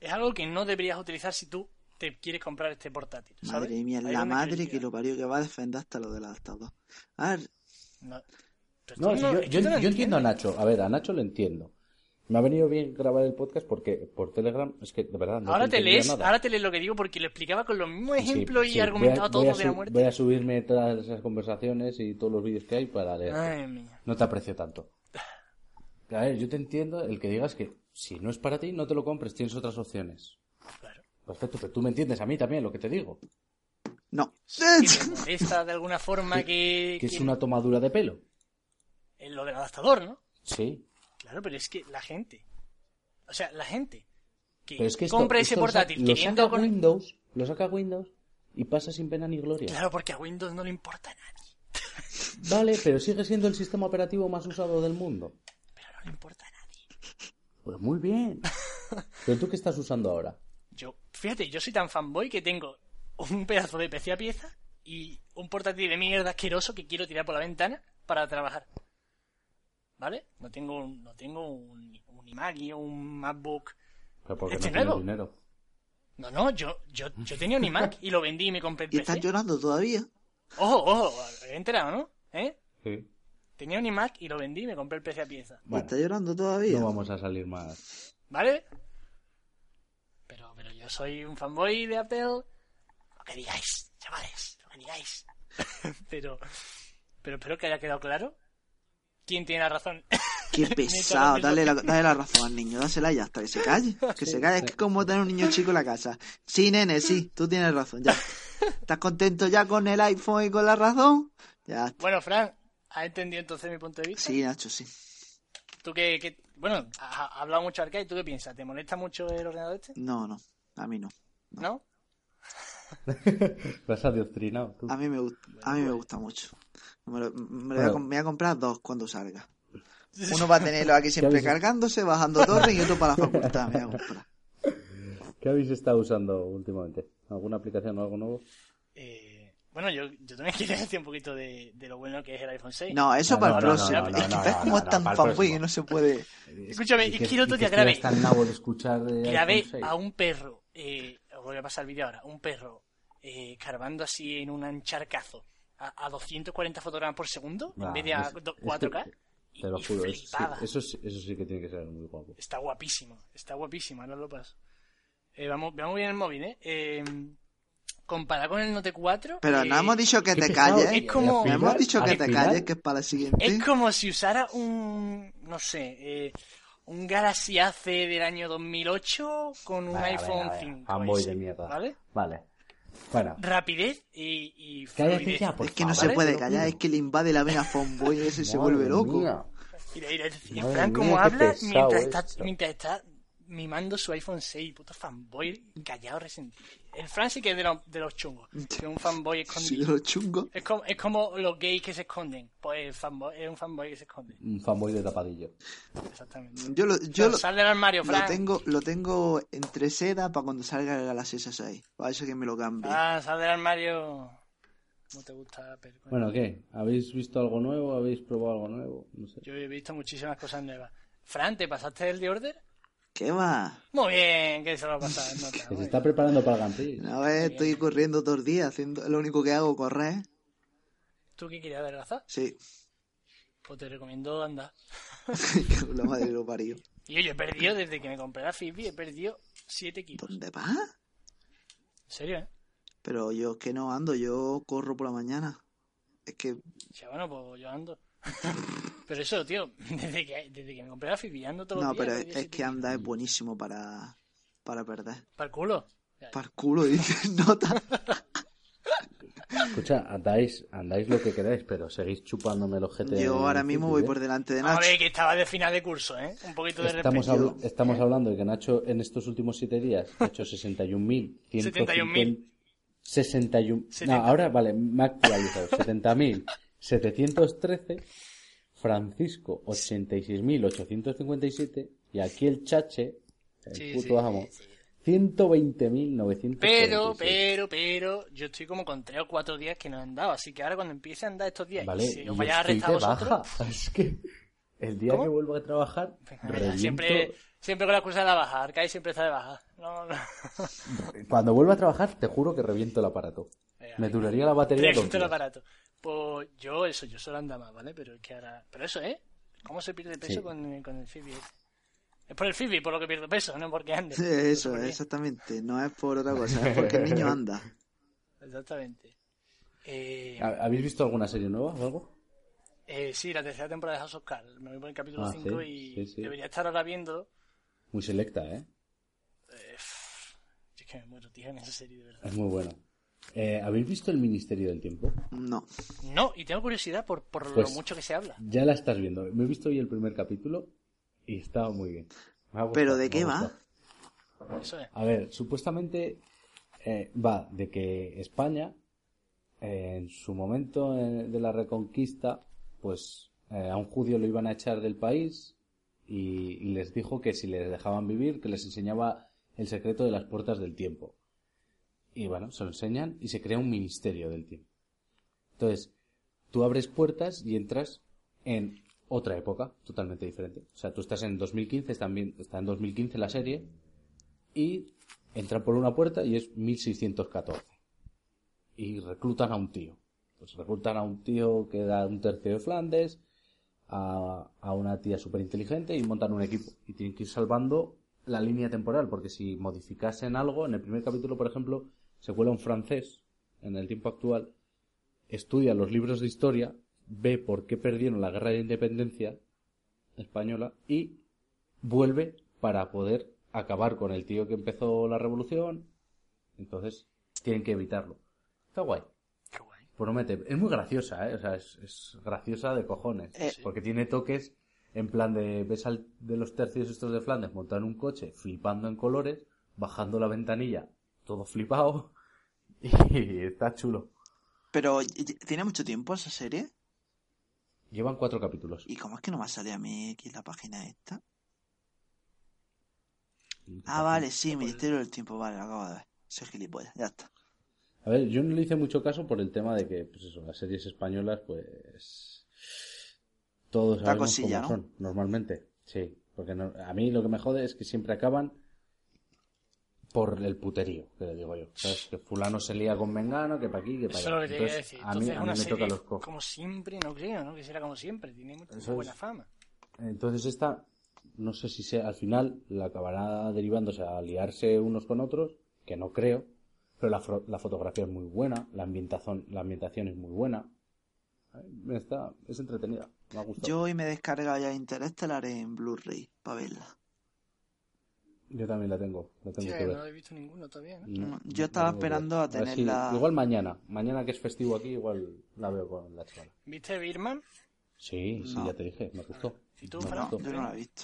es algo que no deberías utilizar si tú te quieres comprar este portátil. ¿sabes? Madre mía, la madre que lo parió que va a defender hasta lo del adaptador. A ver, No, No, tú si no- yo, yo- no entiendo a. Nacho. A ver, a Nacho lo entiendo. Me ha venido bien grabar el podcast porque por Telegram es que de verdad no ahora te lees, nada. ahora te lees lo que digo porque lo explicaba con los mismos Sí, ejemplos y sí, argumentaba a- voy todo a de la muerte. Voy a subirme todas esas conversaciones y todos los vídeos que hay para leer. Ay, mía. No te aprecio tanto. A ver, yo te entiendo el que digas que si no es para ti, no te lo compres, tienes otras opciones. Claro. Perfecto, pero tú me entiendes a mí también lo que te digo. no. Molesta de alguna forma que, Que es una tomadura de pelo. En lo del adaptador, ¿no? Sí. Claro, pero es que la gente, o sea, la gente que, Pero es que esto, compra ese esto portátil lo queriendo saca con... Windows, lo saca Windows y pasa sin pena ni gloria. Claro, porque a Windows no le importa a nadie. Vale, pero sigue siendo el sistema operativo más usado del mundo. Pero no le importa a nadie. Pues muy bien. ¿Pero tú qué estás usando ahora? Yo, fíjate, yo soy tan fanboy que tengo un pedazo de PC a pieza y un portátil de mierda asqueroso que quiero tirar por la ventana para trabajar. ¿Vale? No tengo un, no tengo un, un iMac y un MacBook. Pero porque ¿Este no nuevo? dinero. No, no, yo, yo, yo tenía un iMac y lo vendí y me compré el Y estás PC. llorando todavía. Ojo, ojo, he enterado, ¿no? ¿Eh? Sí. Tenía un iMac y lo vendí y me compré el PC a pieza. Bueno, Estás llorando todavía. no vamos a salir más. ¿Vale? Pero, pero yo soy un fanboy de Apple. Lo que digáis, chavales, lo que digáis. pero, pero espero que haya quedado claro. ¿Quién tiene la razón? Qué pesado. Dale la, dale la razón al niño. Dásela ya hasta que se calle. Que se calle. Es que como tener un niño chico en la casa. Sí, nene, sí. Tú tienes razón. Ya. ¿Estás contento ya con el iPhone y con la razón? Ya. bueno, Fran, ¿has entendido entonces mi punto de vista? Sí, Nacho, sí. ¿Tú qué, qué- bueno, ha, ha hablado mucho Arcade, ¿tú qué piensas? ¿Te molesta mucho el ordenador este? No, no. A mí no. ¿No? Vas adoctrinado tú. A mí me, gusta, a mí me gusta mucho. Me, lo- me lo voy a, com- me voy a comprar dos cuando salga. Uno va a tenerlo aquí siempre cargándose, bajando torres y otro para la facultad. Me voy a comprar. ¿Qué habéis estado usando últimamente? ¿Alguna aplicación o algo nuevo? Eh, bueno, yo, yo también quería decir un poquito de, de lo bueno que es el iPhone 6. No, eso No, para no, el próximo. no, no, es que no, ves cómo es tan fanboy que no se puede. Escúchame, ¿Y es que el otro día grabé, eres tan nabo de escuchar de grabé iPhone 6? a un perro, eh, os voy a pasar el vídeo ahora, un perro eh, carbando así en un encharcazo a, a 240 fotogramas por segundo en vez de a es- do- es que- 4K. Te lo y juro, eso sí, flipada. eso, sí, eso sí que tiene que ser muy guapo. Está guapísimo, está guapísimo, ahora lo paso. Eh, vamos, vamos bien el móvil, ¿eh? Eh, comparado con el Note 4. Pero eh, no hemos dicho que te calles. es como- No hemos dicho que te calles, que es para la siguiente. Es como si usara un. No sé. eh, un Galaxy AC del año 2008 con un Vale, iPhone vale, vale. 5. Fanboy ese, de mierda. ¿Vale? Vale. Rapidez y, y fluidez. ya, por Es que no favor. se puede callar, es que le invade la vena fanboy ese y se Madre vuelve loco. mía. Mira, mira, Madre Fran mía, qué habla pesado mientras está, mientras está mimando su iPhone 6, puto fanboy callado resentido. El Fran sí que es de los, de los chungos, que es un fanboy Sí, escondido. de los chungos. Es como, es como los gays que se esconden. Pues el fanboy, es un fanboy que se esconde. Un fanboy de tapadillo. Exactamente. Yo lo, yo lo, Sal del armario, lo Fran. tengo, lo tengo entre seda para cuando salga el Galaxy S6. Para eso que me lo cambie. Ah, sal del armario. ¿Cómo te gusta Apple? Bueno, ¿qué? ¿Habéis visto algo nuevo? ¿Habéis probado algo nuevo? No sé. Yo he visto muchísimas cosas nuevas. Fran, ¿te pasaste el de order? ¿Qué va? Muy bien, que se lo ha pasado. nota, Que se está preparando para el Grand Prix. A ver, estoy corriendo todos los días, haciendo lo único que hago, correr. ¿Tú qué querías adelgazar? Sí, Pues te recomiendo andar. la madre lo parió. Y yo he perdido desde que me compré la Fitbit, he perdido 7 kilos. ¿Dónde vas? ¿En serio, eh? Pero yo es que no ando, yo corro por la mañana. Es que Ya bueno, pues yo ando. Pero eso, tío, desde que, desde que me compré la Fitbit ando todos no, los días. pero he es, es que andar es buenísimo para, para perder. Para el culo. Para el culo, dice, nota. Escucha, andáis, andáis lo que queráis, pero seguís chupándome los GT. Yo ahora mismo voy por delante de A Nacho. ver, que estaba de final de curso, ¿eh? Un poquito de Estamos, habla- estamos hablando de que Nacho en estos últimos siete días ha hecho 61.000. 71.000. 61. No, 70. ahora vale, me ha actualizado. 70.713. Francisco, 86.857. Y aquí el Chache, el Sí, puto sí, amo, sí. 120.946. Pero, pero, pero, yo estoy como con 3 o 4 días que no he andado, así que ahora cuando empiece a andar estos días, Vale, y si os vaya a de vosotros, baja. Es que el día ¿Cómo? que vuelva a trabajar, reviento- siempre, siempre con la excusa de la baja, Arcade siempre está de baja. No, no. Cuando vuelva a trabajar, te juro que reviento el aparato. Me duraría la batería Reviento el aparato. Pues yo, eso, yo solo ando más, ¿vale? Pero es que ahora. Pero eso, ¿eh? ¿Cómo se pierde peso Sí. con, con el Fitbit? Es por el Fitbit por lo que pierdo peso, no porque ande. Sí, eso, exactamente. No es por otra cosa, es porque el niño anda. Exactamente. Eh, ¿Ha- ¿Habéis visto alguna serie nueva o algo? eh, sí, la tercera temporada de House of Cards. Me voy por el capítulo Ah, 5 sí, y sí, sí. debería estar ahora viendo. Muy selecta, ¿eh? Eh, es que me muero, tío, en esa serie, de verdad. Es muy buena. Eh, ¿Habéis visto El Ministerio del Tiempo? No. No, y tengo curiosidad por, por Pues- lo mucho que se habla. Ya la estás viendo. Me he visto hoy el primer capítulo y estaba muy bien. Gustado, ¿Pero de qué va? gustado. Eso es. A ver, supuestamente eh, va de que España, eh, en su momento eh, de la reconquista, pues eh, a un judío lo iban a echar del país y, y les dijo que si les dejaban vivir, que les enseñaba el secreto de las puertas del tiempo. Y bueno, se lo enseñan y se crea un ministerio del tiempo. Entonces, tú abres puertas y entras en otra época totalmente diferente. O sea, tú estás en 2015, también está en 2015 la serie, y entran por una puerta y es 1614. Y reclutan a un tío. Pues reclutan a un tío que da un tercio de Flandes, a, a una tía súper inteligente y montan un equipo. Y tienen que ir salvando la línea temporal, porque si modificasen algo, en el primer capítulo, por ejemplo, se cuela un francés en el tiempo actual, estudia los libros de historia, ve por qué perdieron la guerra de independencia española y vuelve para poder acabar con el tío que empezó la revolución. Entonces, tienen que evitarlo. Está guay. Qué guay. Promete. Es muy graciosa, ¿eh? O sea, es, es graciosa de cojones. Eh, Porque tiene toques en plan de... Ves al de los tercios estos de Flandes montar en un coche, flipando en colores, bajando la ventanilla, todo flipado. Y está chulo. Pero, ¿y- y- ¿tiene mucho tiempo esa serie? Llevan cuatro capítulos. ¿Y cómo es que no me sale a mí aquí la página esta? Ah, vale, sí, Ministerio del Tiempo, vale, lo acabo de ver. Soy gilipollas, ya está. A ver, yo no le hice mucho caso por el tema de que, pues eso, las series españolas, pues. Todos sabemos cosilla, cómo ¿no? son, normalmente. Sí, porque no- a mí lo que me jode es que siempre acaban por el puterío, que le digo yo. ¿Sabes? Que Fulano se lía con Mengano, que para aquí, que para Eso es allá. lo que te quería Entonces, decir. a mí, Entonces, a mí una me serie toca los cojos. como siempre, no creo, ¿no? Que será como siempre. Tiene mucha buena es. fama. Entonces esta, no sé si sea, al final la acabará derivándose a liarse unos con otros, que no creo, Pero la, la fotografía es muy buena, la ambientación, la ambientación es muy buena. Está, es entretenida, me ha gustado. Yo hoy me he descargado ya Interstellar en Blu-ray para verla. Yo también la tengo, la tengo que ver. no he visto ninguno todavía, ¿no? No, Yo la estaba esperando a tenerla- Igual mañana, mañana que es festivo aquí, igual la veo con la chavala. ¿Viste Birman? Sí, sí, No. ya te dije, me gustó. ¿Y tú, Me Fran? gustó. Yo no la he visto.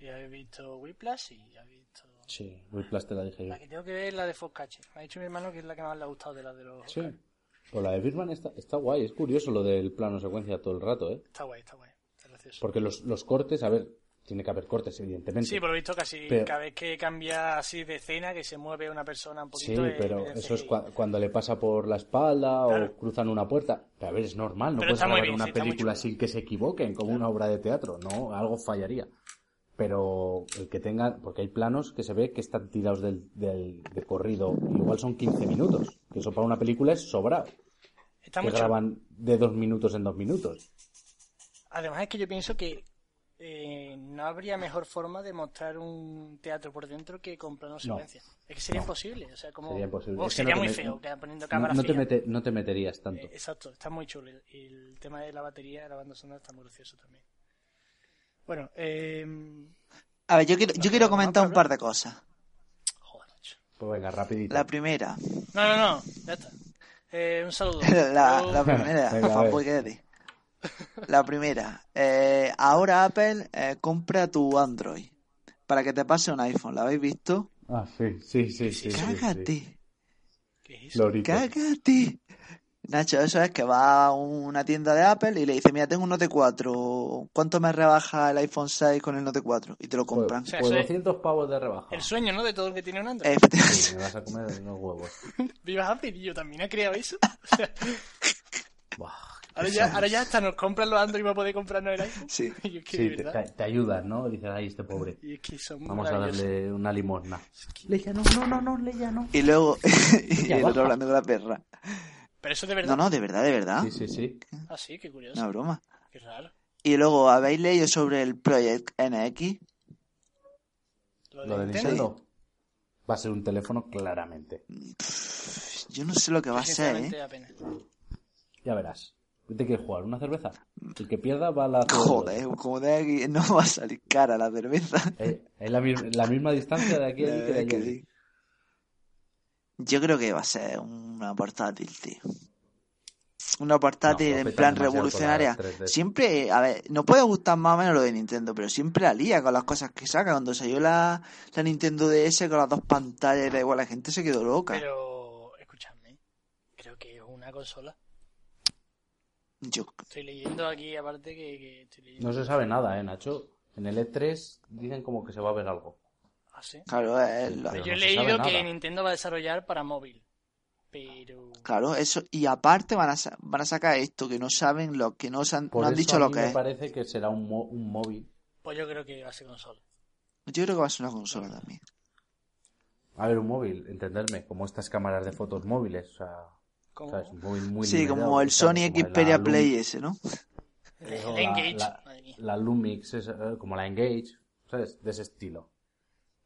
Y habéis visto Whiplash y habéis visto... Sí, Whiplash te la dije yo. La que tengo que ver es la de Foxcatcher. Me ha dicho mi hermano que es la que más le ha gustado de las de los... Sí. Pues la de Birman está, está guay, es curioso lo del plano secuencia todo el rato, ¿eh? Está guay, está guay. Está gracioso. Porque los, los cortes, a ver, tiene que haber cortes, evidentemente. Sí, por lo visto casi Pero- cada vez que cambia así de escena, que se mueve una persona un Sí, poquito... eh, pero eso es cua- cuando le pasa por la espalda Claro. o cruzan una puerta. Pero a ver, es normal, no Pero puedes grabar bien, una sí, película sin que se equivoquen, como una obra de teatro, no, algo fallaría. Pero el que tenga, porque hay planos que se ve que están tirados del, del- de corrido, igual son 15 minutos, que eso para una película es sobrado. Está que graban de dos minutos en dos minutos. Además es que yo pienso que eh, no habría mejor forma de mostrar un teatro por dentro que con plano secuencia. Es que sería imposible. O sea, como... Sería imposible. o Es que sería no te muy feo, que poniendo No, cámara no te mete- no te meterías tanto. Eh, exacto, está muy chulo. Y el tema de la batería, la banda sonora está muy gracioso también. Bueno, eh... A ver, yo quiero, yo quiero ¿Más comentar un par de cosas. Joder, macho. Pues venga, rapidito. La primera, No, no, no, ya está. Eh, un saludo. la, primera, fanboy que. La primera, eh, ahora Apple eh, compra tu Android para que te pase un iPhone. ¿La habéis visto? Ah, sí, sí, sí, sí. sí, sí. Cágate, ¿Qué es? Lorito. cágate. Nacho, eso es que va a una tienda de Apple y le dice, mira, tengo un Note 4, ¿cuánto me rebaja el iPhone 6 con el Note 4? Y te lo compran. Pues, sea, pues es- 200 pavos de rebaja. El sueño, ¿no? De todo el que tiene un Android. Sí, me vas a comer unos huevos. Viva Apple y yo también he creado eso. O sea, Buah, ahora, ya, ahora ya hasta nos compran los Android para poder comprarnos el iPhone. Sí. Y es que Sí, de te, te- ayudas, ¿no? Dices, ay, este pobre. Y es que son Vamos a darle una limosna. Leia, no, no, no, no, Leia, no. Y luego, y el otro hablando con la perra. Pero eso de verdad. No, no, de verdad, de verdad. Sí, sí, sí. Ah, sí, qué curioso. Una broma. Qué raro. Y luego, ¿habéis leído sobre el Project NX? Lo, Lo de Nintendo va a ser un teléfono claramente. Yo no sé lo que va a ser, ¿eh? Ya verás. ¿Te quieres jugar? ¿Una cerveza? El que pierda va a la cerveza. Joder, como de aquí no va a salir cara la cerveza. Eh, Es la, la misma distancia de aquí a allí que de allí Que sí. Yo creo que va a ser una portátil, tío. Una portátil No, en plan revolucionaria. las 3D. Siempre, a ver, no puede gustar más o menos lo de Nintendo, pero siempre la lía con las cosas que saca. Cuando salió la, la Nintendo DS con las dos pantallas, da igual, la gente se quedó loca. Pero, escuchadme. Creo que es una consola. Yo, Estoy leyendo aquí, aparte, que, que estoy leyendo. No se sabe nada, ¿eh, Nacho? En el E3 dicen como que se va a ver algo. Ah, sí. claro, es Pero Yo he no leído que. Nintendo va a desarrollar para móvil. Pero. claro, eso. Y aparte van a, sa- van a sacar esto, que no saben lo que no, se han, Por no han eso dicho a lo que me es. parece que será un, mo- un móvil. Pues yo creo que va a ser consola. Yo creo que va a ser una consola también. A ver, un móvil, entenderme, como estas cámaras de fotos móviles, o sea, Como Sí, limitado, como el. Sony Como Xperia Play ese, ¿no? la- Engage. la- Madre mía. La Lumix, esa, eh, como la Engage, ¿sabes? De ese estilo.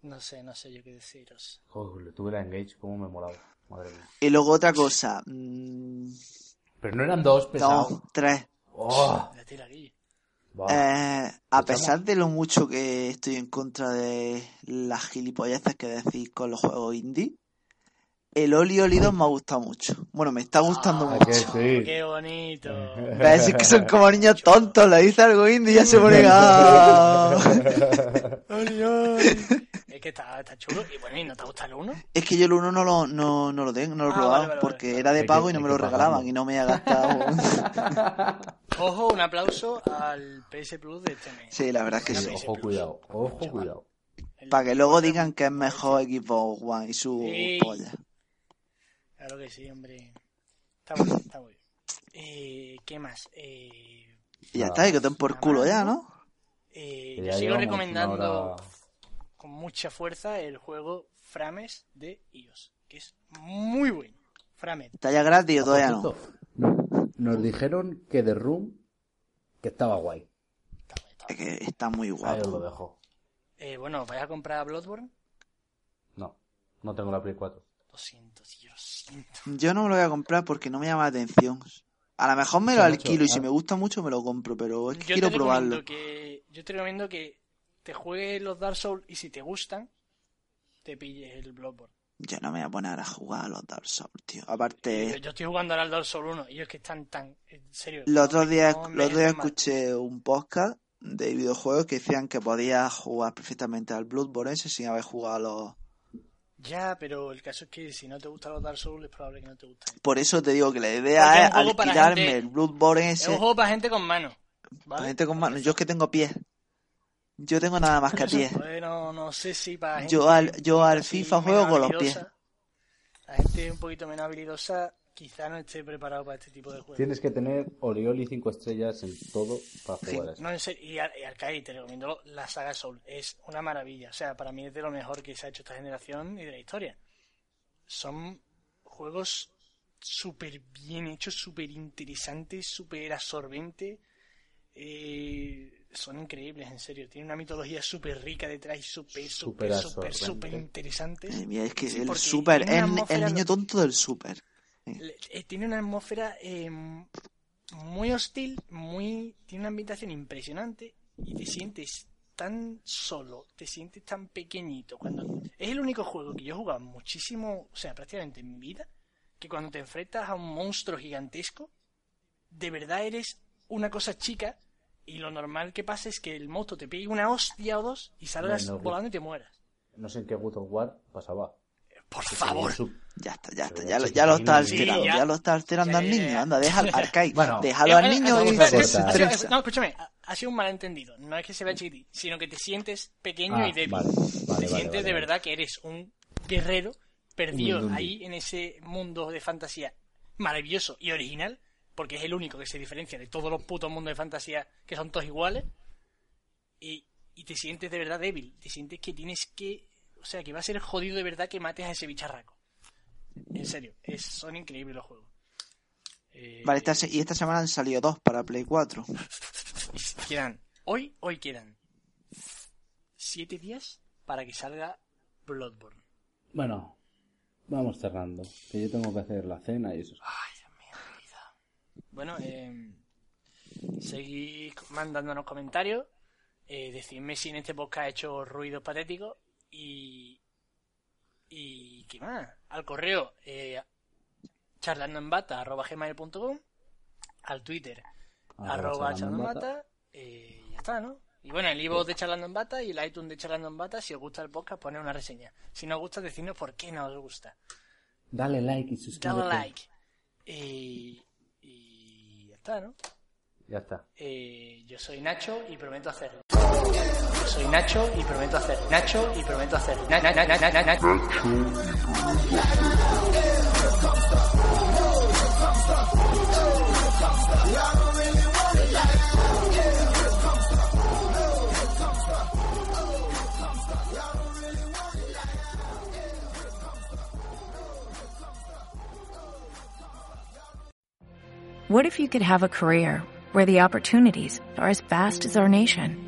No sé, no sé yo qué deciros. Joder, tuve la Engage, cómo me molaba. Madre mía. Y luego otra cosa. mm, Pero no eran dos, pesado. no, tres. Oh, La tira aquí. va. Eh, a pesar de lo mucho que estoy en contra de las gilipolleces que decís con los juegos indie, el Oli Oli 2 me ha gustado mucho. Bueno, me está gustando Ah, mucho. que sí. Qué bonito. Ves, es que son como niños tontos, le dice algo indie y ya se ponen a... es que está, está chulo. Y bueno, ¿y no te gusta el uno? Es que yo el 1 no lo, no, no lo tengo, no lo he Ah, probado, vale, vale, porque vale. era de pago y no me lo regalaban y no me he gastado. Ojo, un aplauso al PS Plus de este mes. Sí, la verdad es que sí. Ojo, cuidado, ojo, cuidado. Para que luego digan que es mejor equipo One y su Sí. polla. Claro que sí, hombre. Está muy bien, está muy bien. Eh, ¿Qué más? Eh, Y ya está, y que te den por culo ya, ¿no? eh, Que yo ya sigo recomendando con mucha fuerza el juego Frames de iOS, que es muy bueno. Frames. ¿Está ya gratis o todavía no? Nos dijeron que The Room, que estaba guay. Está Es que está muy Ahí os lo guapo. dejo. Eh, bueno, ¿vais a comprar Bloodborne? No, no tengo la Play 4. Lo siento, tío, lo siento. Yo no me lo voy a comprar porque no me llama la atención. A lo mejor me lo alquilo y si me gusta mucho me lo compro, pero es que Yo quiero probarlo. que yo te recomiendo que te juegues los Dark Souls y si te gustan, te pilles el Bloodborne. Yo no me voy a poner a jugar a los Dark Souls, tío. Yo, Aparte, yo estoy jugando ahora al Dark Souls 1 y es que están tan... En serio. los no otros días, no los otros días escuché un podcast de videojuegos que decían que podías jugar perfectamente al Bloodborne ese sin haber jugado a los... Ya, pero el caso es que si no te gustan los Dark Souls es probable que no te gusten. Por eso te digo que la idea es es alquilarme gente- el Bloodborne Es ese. un juego para gente con mano. para gente con mano. Yo es que tengo pies. Yo tengo nada más que pies. Bueno, no sé si para gente Yo al, yo al FIFA juego con los pies. La gente un poquito menos habilidosa quizá no esté preparado para este tipo de juegos. Tienes que tener Orioli 5 estrellas en todo para Sí, jugar a eso. No, en serio, y, Ar- y Arcade, te recomiendo la saga Soul. Es una maravilla. O sea, para mí es de lo mejor que se ha hecho esta generación y de la historia. Son juegos súper bien hechos, súper interesantes, súper absorbentes. Eh, son increíbles, en serio. Tienen una mitología súper rica detrás y súper, súper, Súper súper, absorbente. súper interesante. Mía, es que Sí, el super, tiene el, el niño tonto del super. Eh, tiene una atmósfera eh, muy hostil, muy tiene una ambientación impresionante y te sientes tan solo, te sientes tan pequeñito cuando es el único juego que yo he jugado muchísimo, o sea, prácticamente en mi vida, que cuando te enfrentas a un monstruo gigantesco, de verdad eres una cosa chica y lo normal que pasa es que el monstruo te pegue una hostia o dos y salgas No, no, volando y te mueras. No sé en qué God of War pasaba. Por Que favor. su- Ya está, ya está, ya, lo- ya lo está sí, alterando, ya. ya, lo está alterando Ya, al ya, niño. Anda, deja al arcade, Bueno, déjalo al Eh, niño eh, y eh, se. No, escúchame, ha- sido un malentendido. No es que se vea chiquitín, sino que te sientes pequeño Ah, y débil. vale, vale, te vale, sientes vale, de vale. verdad que eres un guerrero perdido ahí en ese mundo de fantasía maravilloso y original, porque es el único que se diferencia de todos los putos mundos de fantasía que son todos iguales. Y, y te sientes de verdad débil. Te sientes que tienes que. O sea, que va a ser jodido de verdad que mates a ese bicharraco. En serio, es, son increíbles los juegos. Eh, Vale, esta y esta semana han salido dos para Play 4. y si quedan hoy, hoy quedan siete días para que salga Bloodborne. Bueno, vamos cerrando. Que yo tengo que hacer la cena y eso. Ay, Dios mío, vida. Bueno, eh, seguid mandándonos comentarios. Eh, decidme si en este podcast ha hecho ruidos patéticos. Y. ¿Y qué más? Al correo eh, charlandoenbata.gmail.com Al Twitter arroba en bata, eh, ya está, ¿no? Y bueno, el iVoox de Charlando en Bata y el iTunes de Charlando en Bata, si os gusta el podcast, poned una reseña. Si no os gusta, decidnos por qué no os gusta. Dale like y suscríbete. Dale like. Y, y ya está, ¿no? Ya está. Eh, yo soy Nacho y prometo hacerlo. Soy Nacho y prometo hacer. Nacho y prometo hacer. Na, na, na, na, na, na, na. What if you could have a career where the opportunities are as vast as our nation,